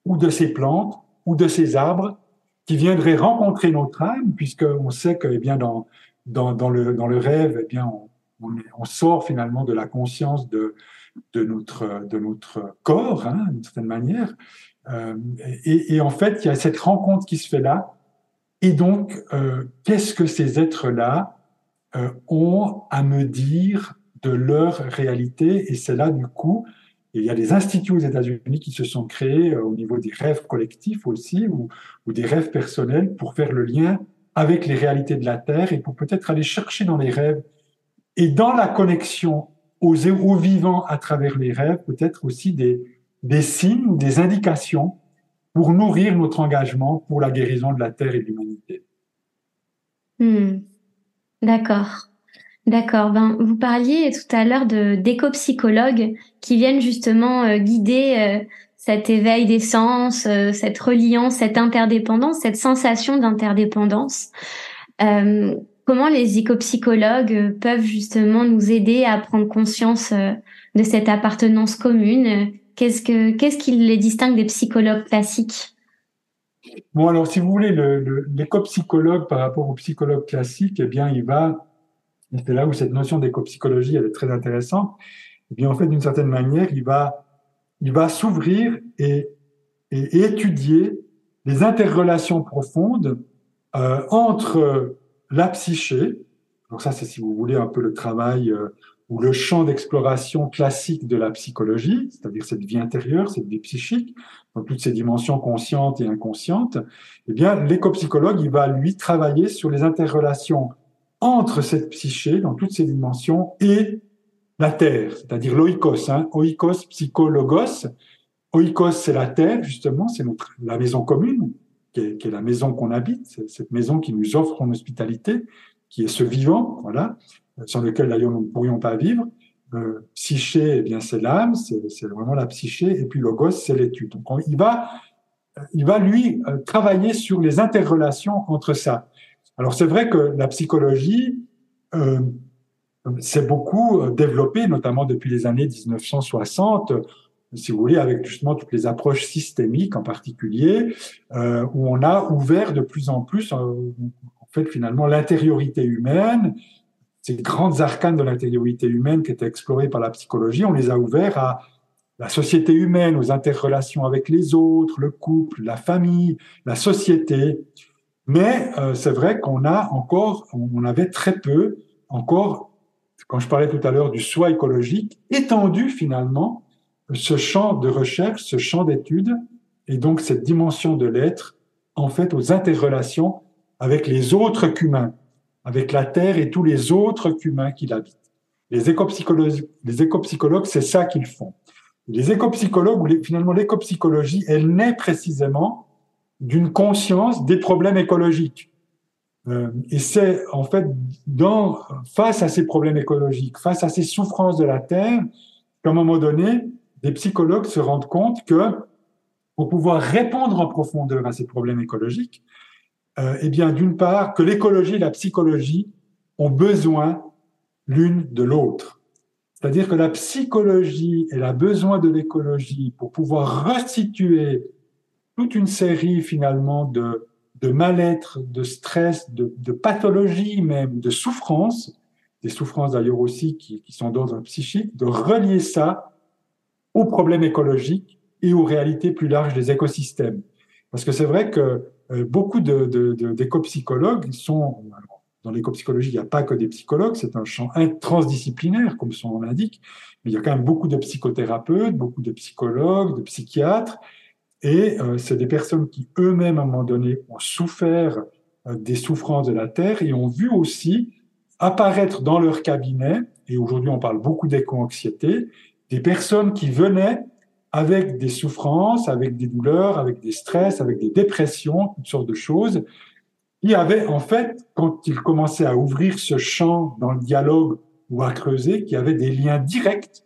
ou de ces plantes, ou de ces arbres, qui viendraient rencontrer notre âme, puisqu'on sait que, eh bien, dans, dans, le, dans le rêve, eh bien, on, sort finalement de la conscience de, de, notre, de notre corps, hein, d'une certaine manière. Euh, et, et, en fait, il y a cette rencontre qui se fait là. Et donc, euh, qu'est-ce que ces êtres-là euh, ont à me dire de leur réalité Et c'est là, du coup, il y a des instituts aux États-Unis qui se sont créés euh, au niveau des rêves collectifs aussi, ou, ou des rêves personnels, pour faire le lien avec les réalités de la Terre et pour peut-être aller chercher dans les rêves et dans la connexion aux, aux vivants à travers les rêves, peut-être aussi des, signes, des indications pour nourrir notre engagement pour la guérison de la Terre et de l'humanité. Hmm. D'accord. D'accord. Ben, vous parliez tout à l'heure de d'éco-psychologues qui viennent justement euh, guider euh, cet éveil des sens, euh, cette reliance, cette interdépendance, cette sensation d'interdépendance. Comment les éco-psychologues peuvent justement nous aider à prendre conscience de cette appartenance commune? Qu'est-ce que qu'est-ce qui les distingue des psychologues classiques? Bon, alors si vous voulez, l'éco-psychologue par rapport au psychologue classique, eh bien, il va, c'est là où cette notion d'éco-psychologie, elle est très intéressante. Eh bien, en fait, d'une certaine manière, il va, il va s'ouvrir et, étudier les interrelations profondes euh, entre la psyché. Donc ça, c'est si vous voulez un peu le travail euh, ou le champ d'exploration classique de la psychologie, c'est-à-dire cette vie intérieure, cette vie psychique, dans toutes ces dimensions conscientes et inconscientes. Eh bien, l'éco-psychologue, il va lui travailler sur les interrelations entre cette psyché, dans toutes ces dimensions, et la terre, c'est-à-dire l'oikos, hein, oikos psychologos. Oikos, c'est la terre, justement, c'est notre la maison commune, qui est, qui est la maison qu'on habite, cette maison qui nous offre en hospitalité, qui est ce vivant, voilà, sans lequel d'ailleurs nous ne pourrions pas vivre. Euh, psyché, eh bien c'est l'âme, c'est vraiment la psyché, et puis logos, c'est l'étude. Donc on, il va, il va lui euh, travailler sur les interrelations entre ça. Alors c'est vrai que la psychologie euh, s'est beaucoup euh, développée, notamment depuis les années 1960 si vous voulez, avec justement toutes les approches systémiques en particulier, euh, où on a ouvert de plus en plus, euh, en fait, finalement, l'intériorité humaine, ces grandes arcanes de l'intériorité humaine qui étaient explorées par la psychologie, on les a ouverts à la société humaine, aux interrelations avec les autres, le couple, la famille, la société. Mais euh, c'est vrai qu'on a encore, on avait très peu encore, quand je parlais tout à l'heure du soi écologique, étendu finalement ce champ de recherche, ce champ d'étude, et donc cette dimension de l'être, en fait, aux interrelations avec les autres qu'humains, avec la Terre et tous les autres qu'humains qui l'habitent. Les écopsychologues, les c'est ça qu'ils font. Les écopsychologues, ou finalement l'écopsychologie, elle naît précisément d'une conscience des problèmes écologiques. Euh, et c'est en fait dans, face à ces problèmes écologiques, face à ces souffrances de la Terre, qu'à un moment donné, les psychologues se rendent compte que pour pouvoir répondre en profondeur à ces problèmes écologiques, euh, eh bien, d'une part, que l'écologie et la psychologie ont besoin l'une de l'autre. C'est-à-dire que la psychologie, elle a besoin de l'écologie pour pouvoir restituer toute une série finalement de, de mal-être, de stress, de, de pathologies même, de souffrances, des souffrances d'ailleurs aussi qui, qui sont d'ordre psychique, de relier ça aux problèmes écologiques et aux réalités plus larges des écosystèmes. Parce que c'est vrai que beaucoup d'éco-psychologues sont, dans l'éco-psychologie, il n'y a pas que des psychologues, c'est un champ transdisciplinaire, comme son nom l'indique, mais il y a quand même beaucoup de psychothérapeutes, beaucoup de psychologues, de psychiatres, et euh, c'est des personnes qui eux-mêmes, à un moment donné, ont souffert euh, des souffrances de la Terre et ont vu aussi apparaître dans leur cabinet, et aujourd'hui on parle beaucoup d'éco-anxiété, des personnes qui venaient avec des souffrances, avec des douleurs, avec des stress, avec des dépressions, toutes sortes de choses, qui avaient en fait, quand ils commençaient à ouvrir ce champ dans le dialogue ou à creuser, qui avaient des liens directs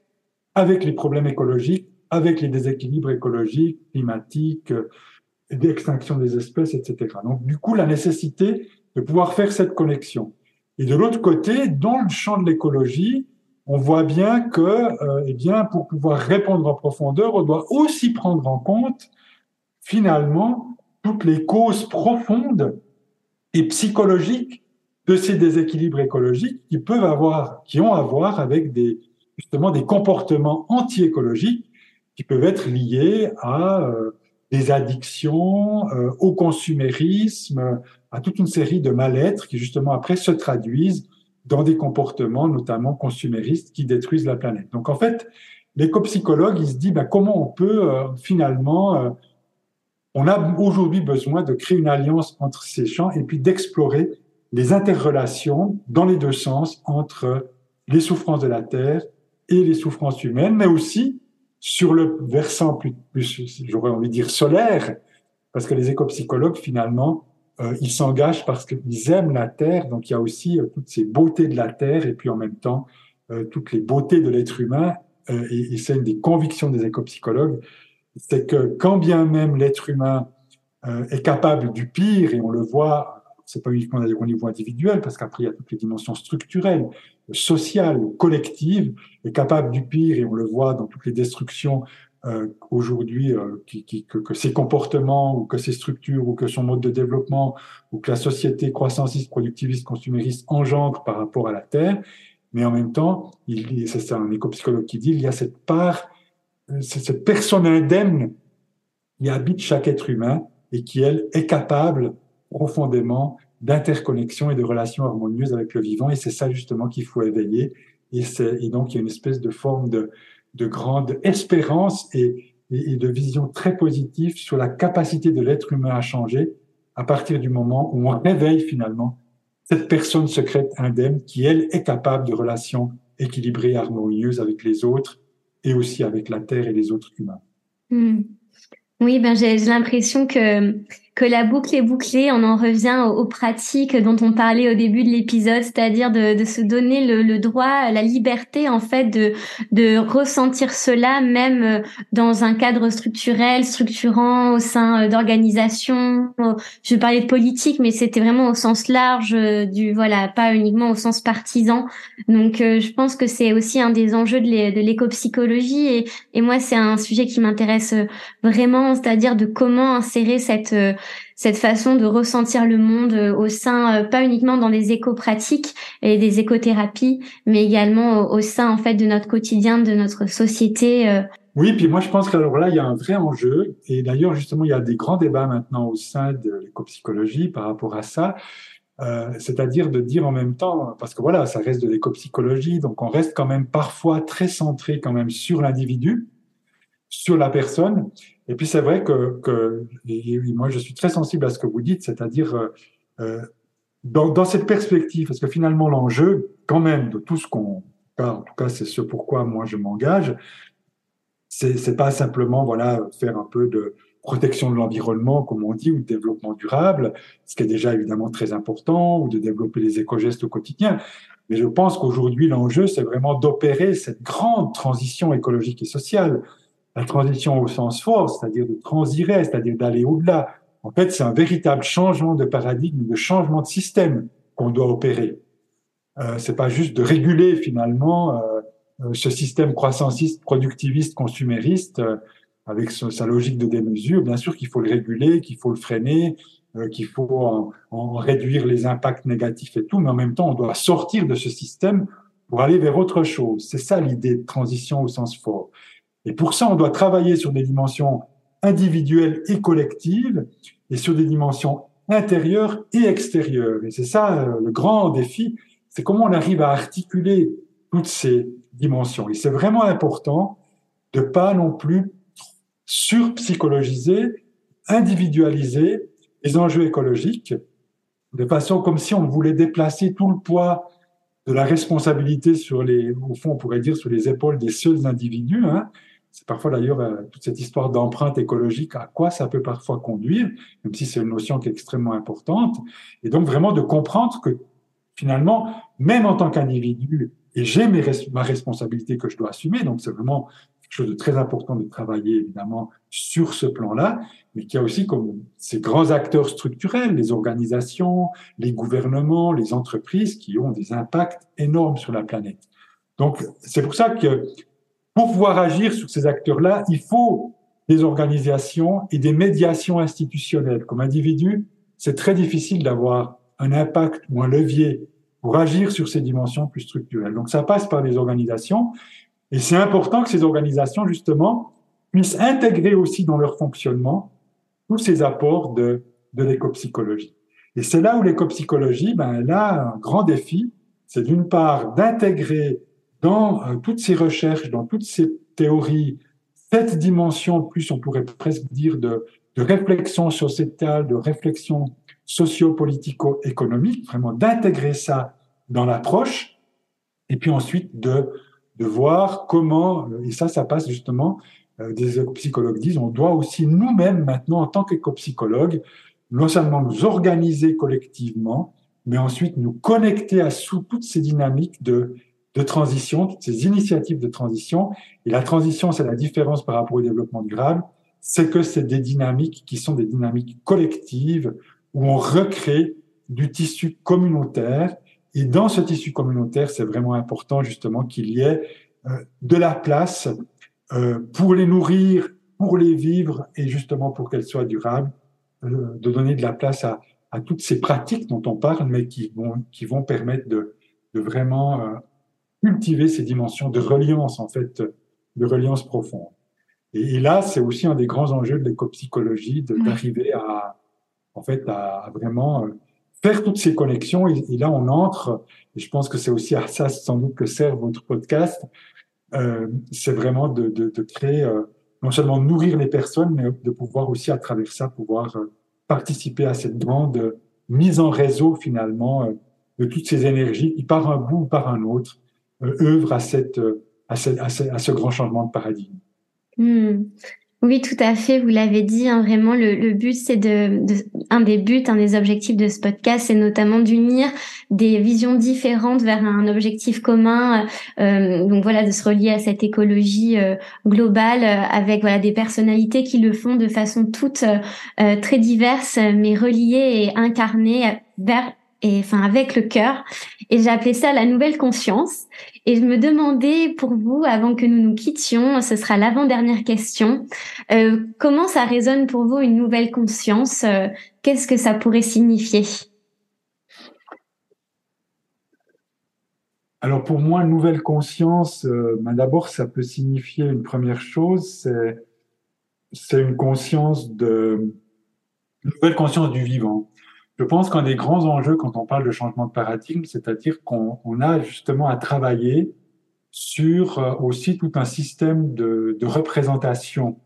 avec les problèmes écologiques, avec les déséquilibres écologiques, climatiques, d'extinction des espèces, etc. Donc, du coup, la nécessité de pouvoir faire cette connexion. Et de l'autre côté, dans le champ de l'écologie, on voit bien que, euh, eh bien, pour pouvoir répondre en profondeur, on doit aussi prendre en compte, finalement, toutes les causes profondes et psychologiques de ces déséquilibres écologiques qui peuvent avoir, qui ont à voir avec des, justement, des comportements anti-écologiques qui peuvent être liés à euh, des addictions, euh, au consumérisme, à toute une série de mal-être qui justement après se traduisent dans des comportements notamment consuméristes qui détruisent la planète. Donc en fait, l'éco-psychologue, il se dit ben, comment on peut euh, finalement, euh, on a aujourd'hui besoin de créer une alliance entre ces champs et puis d'explorer les interrelations dans les deux sens entre les souffrances de la Terre et les souffrances humaines, mais aussi sur le versant plus, plus j'aurais envie de dire solaire, parce que les éco-psychologues finalement euh, ils s'engagent parce qu'ils aiment la terre. Donc il y a aussi euh, toutes ces beautés de la terre et puis en même temps euh, toutes les beautés de l'être humain. Et, et c'est une des convictions des éco-psychologues, c'est que quand bien même l'être humain est capable du pire, et on le voit, c'est pas uniquement au niveau individuel, parce qu'après il y a toutes les dimensions structurelles, sociales, collectives, est capable du pire, et on le voit dans toutes les destructions euh, aujourd'hui euh, qui, qui, que, que, ses comportements ou que ses structures ou que son mode de développement ou que la société croissanciste, productiviste, consumériste engendre par rapport à la Terre. Mais en même temps, il, c'est un éco-psychologue qui dit, il y a cette part, euh, cette personne indemne qui habite chaque être humain et qui, elle, est capable profondément d'interconnexion et de relations harmonieuses avec le vivant. Et c'est ça justement qu'il faut éveiller. Et, et donc, il y a une espèce de forme de, de grande espérance et, de vision très positive sur la capacité de l'être humain à changer à partir du moment où on réveille finalement cette personne secrète indemne qui, elle, est capable de relations équilibrées, harmonieuses avec les autres et aussi avec la Terre et les autres humains. Hmm. Oui, ben j'ai l'impression que que la boucle est bouclée. On en revient aux, pratiques dont on parlait au début de l'épisode, c'est-à-dire de, de, se donner le, le, droit, la liberté en fait de de ressentir cela même euh, dans un cadre structurel, structurant au sein euh, d'organisations. Je parlais de politique, mais c'était vraiment au sens large euh, du voilà, pas uniquement au sens partisan. Donc je pense que c'est aussi un des enjeux de l'éco-psychologie et, et moi c'est un sujet qui m'intéresse vraiment, c'est-à-dire de comment insérer cette cette façon de ressentir le monde euh, au sein, euh, pas uniquement dans des éco-pratiques et des écothérapies, mais également au, sein en fait de notre quotidien, de notre société. Euh. Oui, puis moi je pense que alors là il y a un vrai enjeu et d'ailleurs justement il y a des grands débats maintenant au sein de l'éco-psychologie par rapport à ça. Euh, c'est-à-dire de dire en même temps, parce que voilà, ça reste de l'éco-psychologie, donc on reste quand même parfois très centré quand même sur l'individu, sur la personne, et puis c'est vrai que, que et moi je suis très sensible à ce que vous dites, c'est-à-dire euh, euh, dans, dans, cette perspective, parce que finalement l'enjeu, quand même, de tout ce qu'on, en tout cas c'est ce pourquoi moi je m'engage, c'est pas simplement voilà faire un peu de protection de l'environnement, comme on dit, ou de développement durable, ce qui est déjà évidemment très important, ou de développer les éco-gestes au quotidien. Mais je pense qu'aujourd'hui, l'enjeu, c'est vraiment d'opérer cette grande transition écologique et sociale la transition au sens fort, c'est-à-dire de transirer, c'est-à-dire d'aller au-delà. En fait, c'est un véritable changement de paradigme, de changement de système qu'on doit opérer. Euh, c'est pas juste de réguler finalement euh, euh ce système croissanciste, productiviste, consumériste euh, avec sa logique de démesure. Bien sûr qu'il faut le réguler, qu'il faut le freiner, euh, qu'il faut en, en, réduire les impacts négatifs et tout, mais en même temps, on doit sortir de ce système pour aller vers autre chose. C'est ça l'idée de transition au sens fort. Et pour ça, on doit travailler sur des dimensions individuelles et collectives et sur des dimensions intérieures et extérieures. Et c'est ça euh, le grand défi, c'est comment on arrive à articuler toutes ces dimensions. Et c'est vraiment important de pas non plus surpsychologiser, individualiser les enjeux écologiques de façon comme si on voulait déplacer tout le poids de la responsabilité sur les, au fond, on pourrait dire sur les épaules des seuls individus. Hein. C'est parfois d'ailleurs euh, toute cette histoire d'empreinte écologique, à quoi ça peut parfois conduire, même si c'est une notion qui est extrêmement importante. Et donc vraiment de comprendre que finalement, même en tant qu'individu, et j'ai ma responsabilité que je dois assumer, donc c'est vraiment quelque chose de très important de travailler évidemment sur ce plan-là, mais qu'il y a aussi comme ces grands acteurs structurels, les organisations, les gouvernements, les entreprises qui ont des impacts énormes sur la planète. Donc c'est pour ça que pour pouvoir agir sur ces acteurs-là, il faut des organisations et des médiations institutionnelles. Comme individu, c'est très difficile d'avoir un impact ou un levier pour agir sur ces dimensions plus structurelles. Donc ça passe par des organisations et c'est important que ces organisations, justement, puissent intégrer aussi dans leur fonctionnement tous ces apports de, de l'écopsychologie. Et c'est là où l'écopsychologie, ben, elle a un grand défi, c'est d'une part d'intégrer dans euh, toutes ces recherches, dans toutes ces théories, cette dimension, plus on pourrait presque dire de, réflexion sociétale, de réflexion socio-politico-économique, vraiment d'intégrer ça dans l'approche, et puis ensuite de voir comment, et ça, ça passe justement, euh, des éco-psychologues disent, on doit aussi nous-mêmes maintenant, en tant qu'éco-psychologues, non seulement nous organiser collectivement, mais ensuite nous connecter à sous toutes ces dynamiques de, de transition, toutes ces initiatives de transition. Et la transition, c'est la différence par rapport au développement durable, c'est que c'est des dynamiques qui sont des dynamiques collectives où on recrée du tissu communautaire et dans ce tissu communautaire, c'est vraiment important justement qu'il y ait euh, de la place euh, pour les nourrir, pour les vivre et justement pour qu'elles soient durables, euh, de donner de la place à, toutes ces pratiques dont on parle, mais qui vont, qui vont permettre de vraiment cultiver ces dimensions de reliance, en fait, de reliance profonde. Et, et là, c'est aussi un des grands enjeux de l'écopsychologie, d'arriver à, en fait, à, à vraiment faire toutes ces connexions. Et, là, on entre, et je pense que c'est aussi à ça sans doute que sert votre podcast, euh, c'est vraiment de, de, de créer, euh, non seulement nourrir les personnes, mais de pouvoir aussi à travers ça pouvoir euh, participer à cette grande mise en réseau finalement euh, de toutes ces énergies qui par un bout ou par un autre euh, œuvrent à, cette, à, cette, à, ce, grand changement de paradigme. Hmm. Oui, tout à fait. Vous l'avez dit. Hein, vraiment, le, le but, c'est de, un des buts, un des objectifs de ce podcast, c'est notamment d'unir des visions différentes vers un objectif commun. Euh, donc voilà, de se relier à cette écologie euh, globale euh, avec voilà des personnalités qui le font de façon toute euh, très diverse, mais reliées et incarnées vers et enfin avec le cœur. Et j'ai appelé ça la nouvelle conscience. Et je me demandais pour vous, avant que nous nous quittions, ce sera l'avant-dernière question, euh, comment ça résonne pour vous une nouvelle conscience euh, Qu'est-ce que ça pourrait signifier? Alors pour moi, nouvelle conscience, euh, ben d'abord, ça peut signifier une première chose, c'est c'est une conscience de une nouvelle conscience du vivant. Je pense qu'un des grands enjeux quand on parle de changement de paradigme, c'est-à-dire qu'on a justement à travailler sur euh, aussi tout un système de, représentation.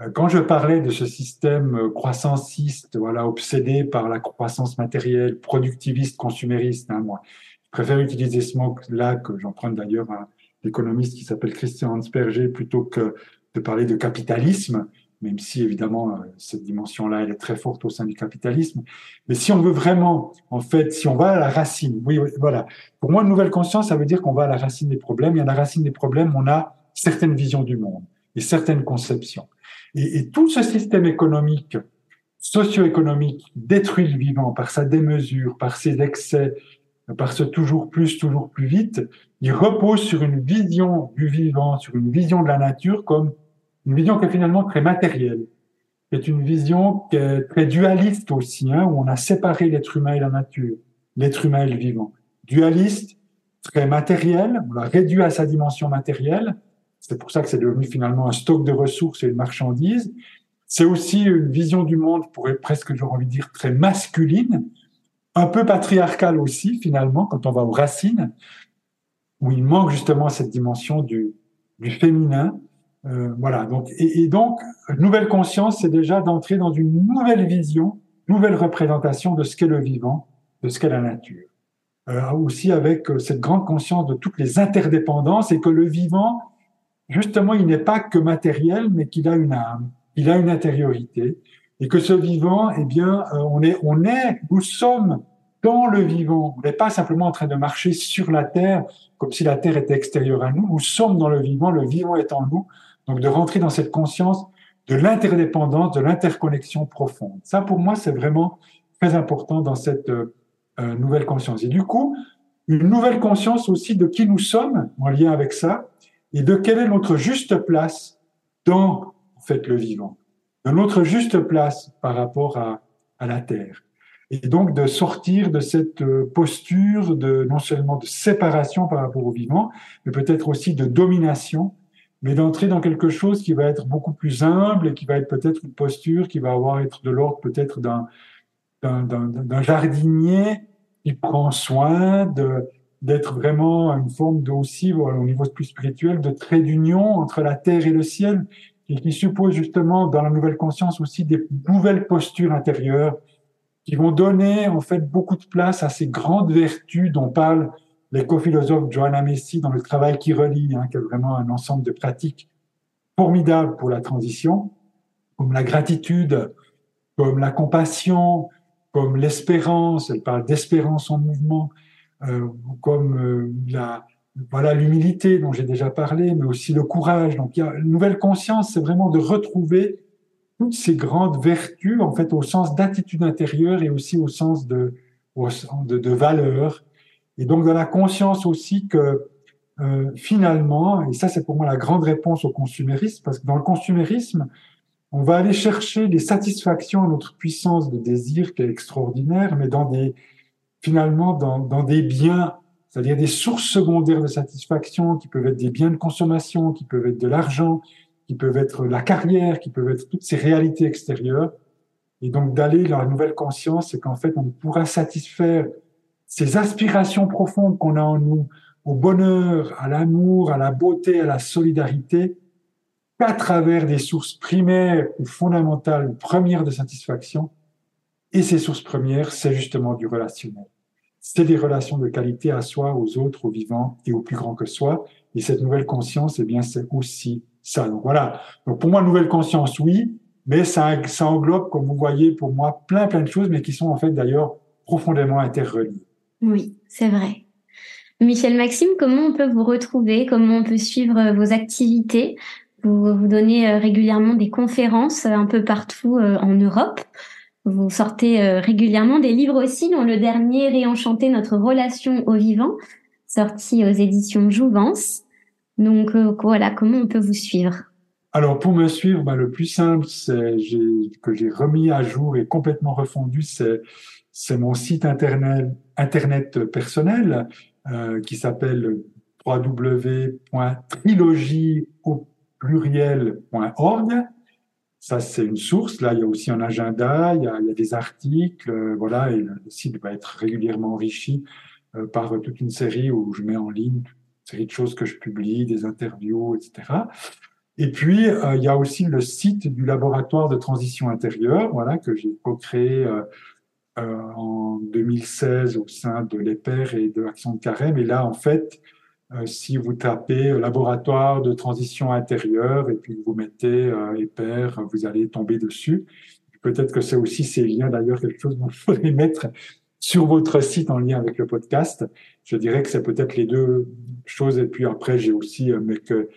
Euh, quand je parlais de ce système euh, croissanciste, voilà, obsédé par la croissance matérielle, productiviste, consumériste, hein, moi, je préfère utiliser ce mot-là que j'emprunte d'ailleurs à un économiste qui s'appelle Christian Hansperger plutôt que de parler de capitalisme, même si évidemment euh, cette dimension-là elle est très forte au sein du capitalisme. Mais si on veut vraiment, en fait, si on va à la racine, oui, voilà. Pour moi, une nouvelle conscience, ça veut dire qu'on va à la racine des problèmes. Et à la racine des problèmes, on a certaines visions du monde. Et certaines conceptions. Et, et tout ce système économique, socio-économique, détruit le vivant par sa démesure, par ses excès, par ce toujours plus, toujours plus vite. Il repose sur une vision du vivant, sur une vision de la nature comme une vision qui est finalement très matérielle, qui est une vision qui est très dualiste aussi, hein, où on a séparé l'être humain et la nature, l'être humain et le vivant. Dualiste, très matériel, on l'a réduit à sa dimension matérielle. C'est pour ça que c'est devenu finalement un stock de ressources et une marchandise. C'est aussi une vision du monde, pourrait presque, j'aurais envie de dire, très masculine, un peu patriarcale aussi, finalement, quand on va aux racines, où il manque justement cette dimension du, du féminin. Euh, voilà. Donc, et, donc, nouvelle conscience, c'est déjà d'entrer dans une nouvelle vision, nouvelle représentation de ce qu'est le vivant, de ce qu'est la nature. Euh, aussi avec euh, cette grande conscience de toutes les interdépendances et que le vivant, justement, il n'est pas que matériel, mais qu'il a une âme, il a une intériorité, et que ce vivant, eh bien, euh, on est, on est, nous sommes dans le vivant. On n'est pas simplement en train de marcher sur la terre comme si la terre était extérieure à nous. Nous sommes dans le vivant, le vivant est en nous. Donc de rentrer dans cette conscience de l'interdépendance, de l'interconnexion profonde. Ça, pour moi, c'est vraiment très important dans cette euh, nouvelle conscience. Et du coup, une nouvelle conscience aussi de qui nous sommes en lien avec ça et de quelle est notre juste place dans fait le vivant, de notre juste place par rapport à, à la terre. Et donc de sortir de cette euh, posture de non seulement de séparation par rapport au vivant, mais peut-être aussi de domination, mais d'entrer dans quelque chose qui va être beaucoup plus humble et qui va être peut-être une posture qui va avoir être de l'ordre peut-être d'un jardinier qui prend soin de d'être vraiment une forme de aussi au niveau plus spirituel de trait d'union entre la terre et le ciel et qui suppose justement dans la nouvelle conscience aussi des nouvelles postures intérieures qui vont donner en fait beaucoup de place à ces grandes vertus dont parle l'éco-philosophe Johanna Messi dans le travail qui relie, hein, qui est vraiment un ensemble de pratiques formidables pour la transition, comme la gratitude, comme la compassion, comme l'espérance, elle parle d'espérance en mouvement, euh, comme euh, la, voilà l'humilité dont j'ai déjà parlé, mais aussi le courage. Donc il y a une nouvelle conscience, c'est vraiment de retrouver toutes ces grandes vertus, en fait, au sens d'attitude intérieure et aussi au sens de, de, de valeur. Et donc dans la conscience aussi que euh, finalement, et ça c'est pour moi la grande réponse au consumérisme, parce que dans le consumérisme, on va aller chercher des satisfactions à notre puissance de désir qui est extraordinaire, mais dans des, finalement, dans, dans des biens, c'est-à-dire des sources secondaires de satisfaction qui peuvent être des biens de consommation, qui peuvent être de l'argent, qui peuvent être la carrière, qui peuvent être toutes ces réalités extérieures. Et donc d'aller dans la nouvelle conscience, c'est qu'en fait, on pourra satisfaire ces aspirations profondes qu'on a en nous, au bonheur, à l'amour, à la beauté, à la solidarité, à travers des sources primaires ou fondamentales, premières de satisfaction. Et ces sources premières, c'est justement du relationnel. C'est des relations de qualité à soi, aux autres, aux vivants et au plus grand que soi. Et cette nouvelle conscience, eh bien, c'est aussi ça. Donc voilà. Donc pour moi, nouvelle conscience, oui, mais ça englobe, comme vous voyez, pour moi, plein, plein de choses, mais qui sont en fait d'ailleurs profondément interreliées. Oui, c'est vrai. Michel Maxime, comment on peut vous retrouver? Comment on peut suivre vos activités? Vous, vous donnez euh, régulièrement des conférences euh, un peu partout euh, en Europe. Vous sortez régulièrement des livres aussi, dont le dernier Réenchanter notre relation au vivant, sorti aux éditions Jouvence. Donc voilà, comment on peut vous suivre? Alors pour me suivre, bah, le plus simple, c'est que j'ai remis à jour et complètement refondu, c'est mon site internet internet personnel euh, qui s'appelle www.trilogie pluriel.org. Ça, c'est une source. Là, il y a aussi un agenda, il y a, des articles, euh, voilà, le site va être régulièrement enrichi euh, par toute une série où je mets en ligne une série de choses que je publie, des interviews, etc. Et puis, il y a aussi le site du laboratoire de transition intérieure, voilà, que j'ai co-créé en 2016 au sein de l'EPER et de Action de Carême. Et là, en fait, euh, si vous tapez euh, laboratoire de transition intérieure et puis vous mettez euh, vous allez tomber dessus. Peut-être que c'est aussi ces liens, d'ailleurs, quelque chose que vous pourrez mettre sur votre site en lien avec le podcast. Je dirais que c'est peut-être les deux choses. Et puis après, j'ai aussi, mais que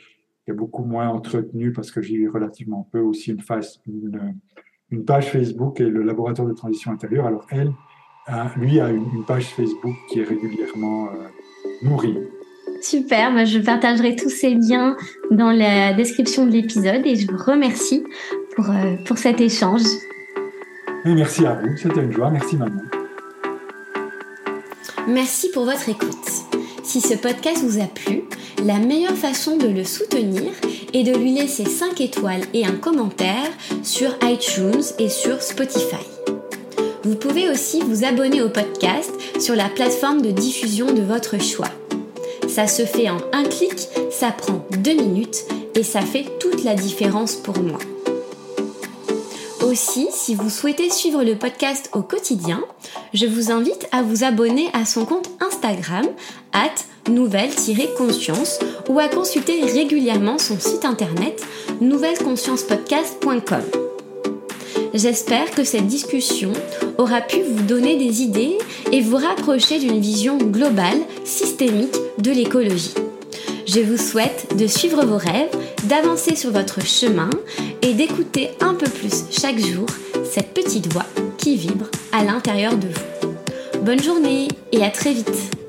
qui est beaucoup moins entretenu parce que j'ai relativement peu aussi une, une, une, page Facebook et le laboratoire de transition intérieure. Alors elle, lui a une, page Facebook qui est régulièrement euh, nourrie. Super, bah, je partagerai tous ces liens dans la description de l'épisode et je vous remercie pour, euh, pour cet échange. merci à vous, c'était une joie. Merci maman. Merci pour votre écoute. Si ce podcast vous a plu, la meilleure façon de le soutenir est de lui laisser 5 étoiles et un commentaire sur iTunes et sur Spotify. Vous pouvez aussi vous abonner au podcast sur la plateforme de diffusion de votre choix. Ça se fait en un clic, ça prend deux minutes et ça fait toute la différence pour moi. Aussi, si vous souhaitez suivre le podcast au quotidien, je vous invite à vous abonner à son compte Instagram, at nouvelle-conscience, ou à consulter régulièrement son site internet nouvelleconsciencepodcast.com. J'espère que cette discussion aura pu vous donner des idées et vous rapprocher d'une vision globale, systémique de l'écologie. Je vous souhaite de suivre vos rêves, d'avancer sur votre chemin et d'écouter un peu plus chaque jour cette petite voix qui vibre à l'intérieur de vous. Bonne journée et à très vite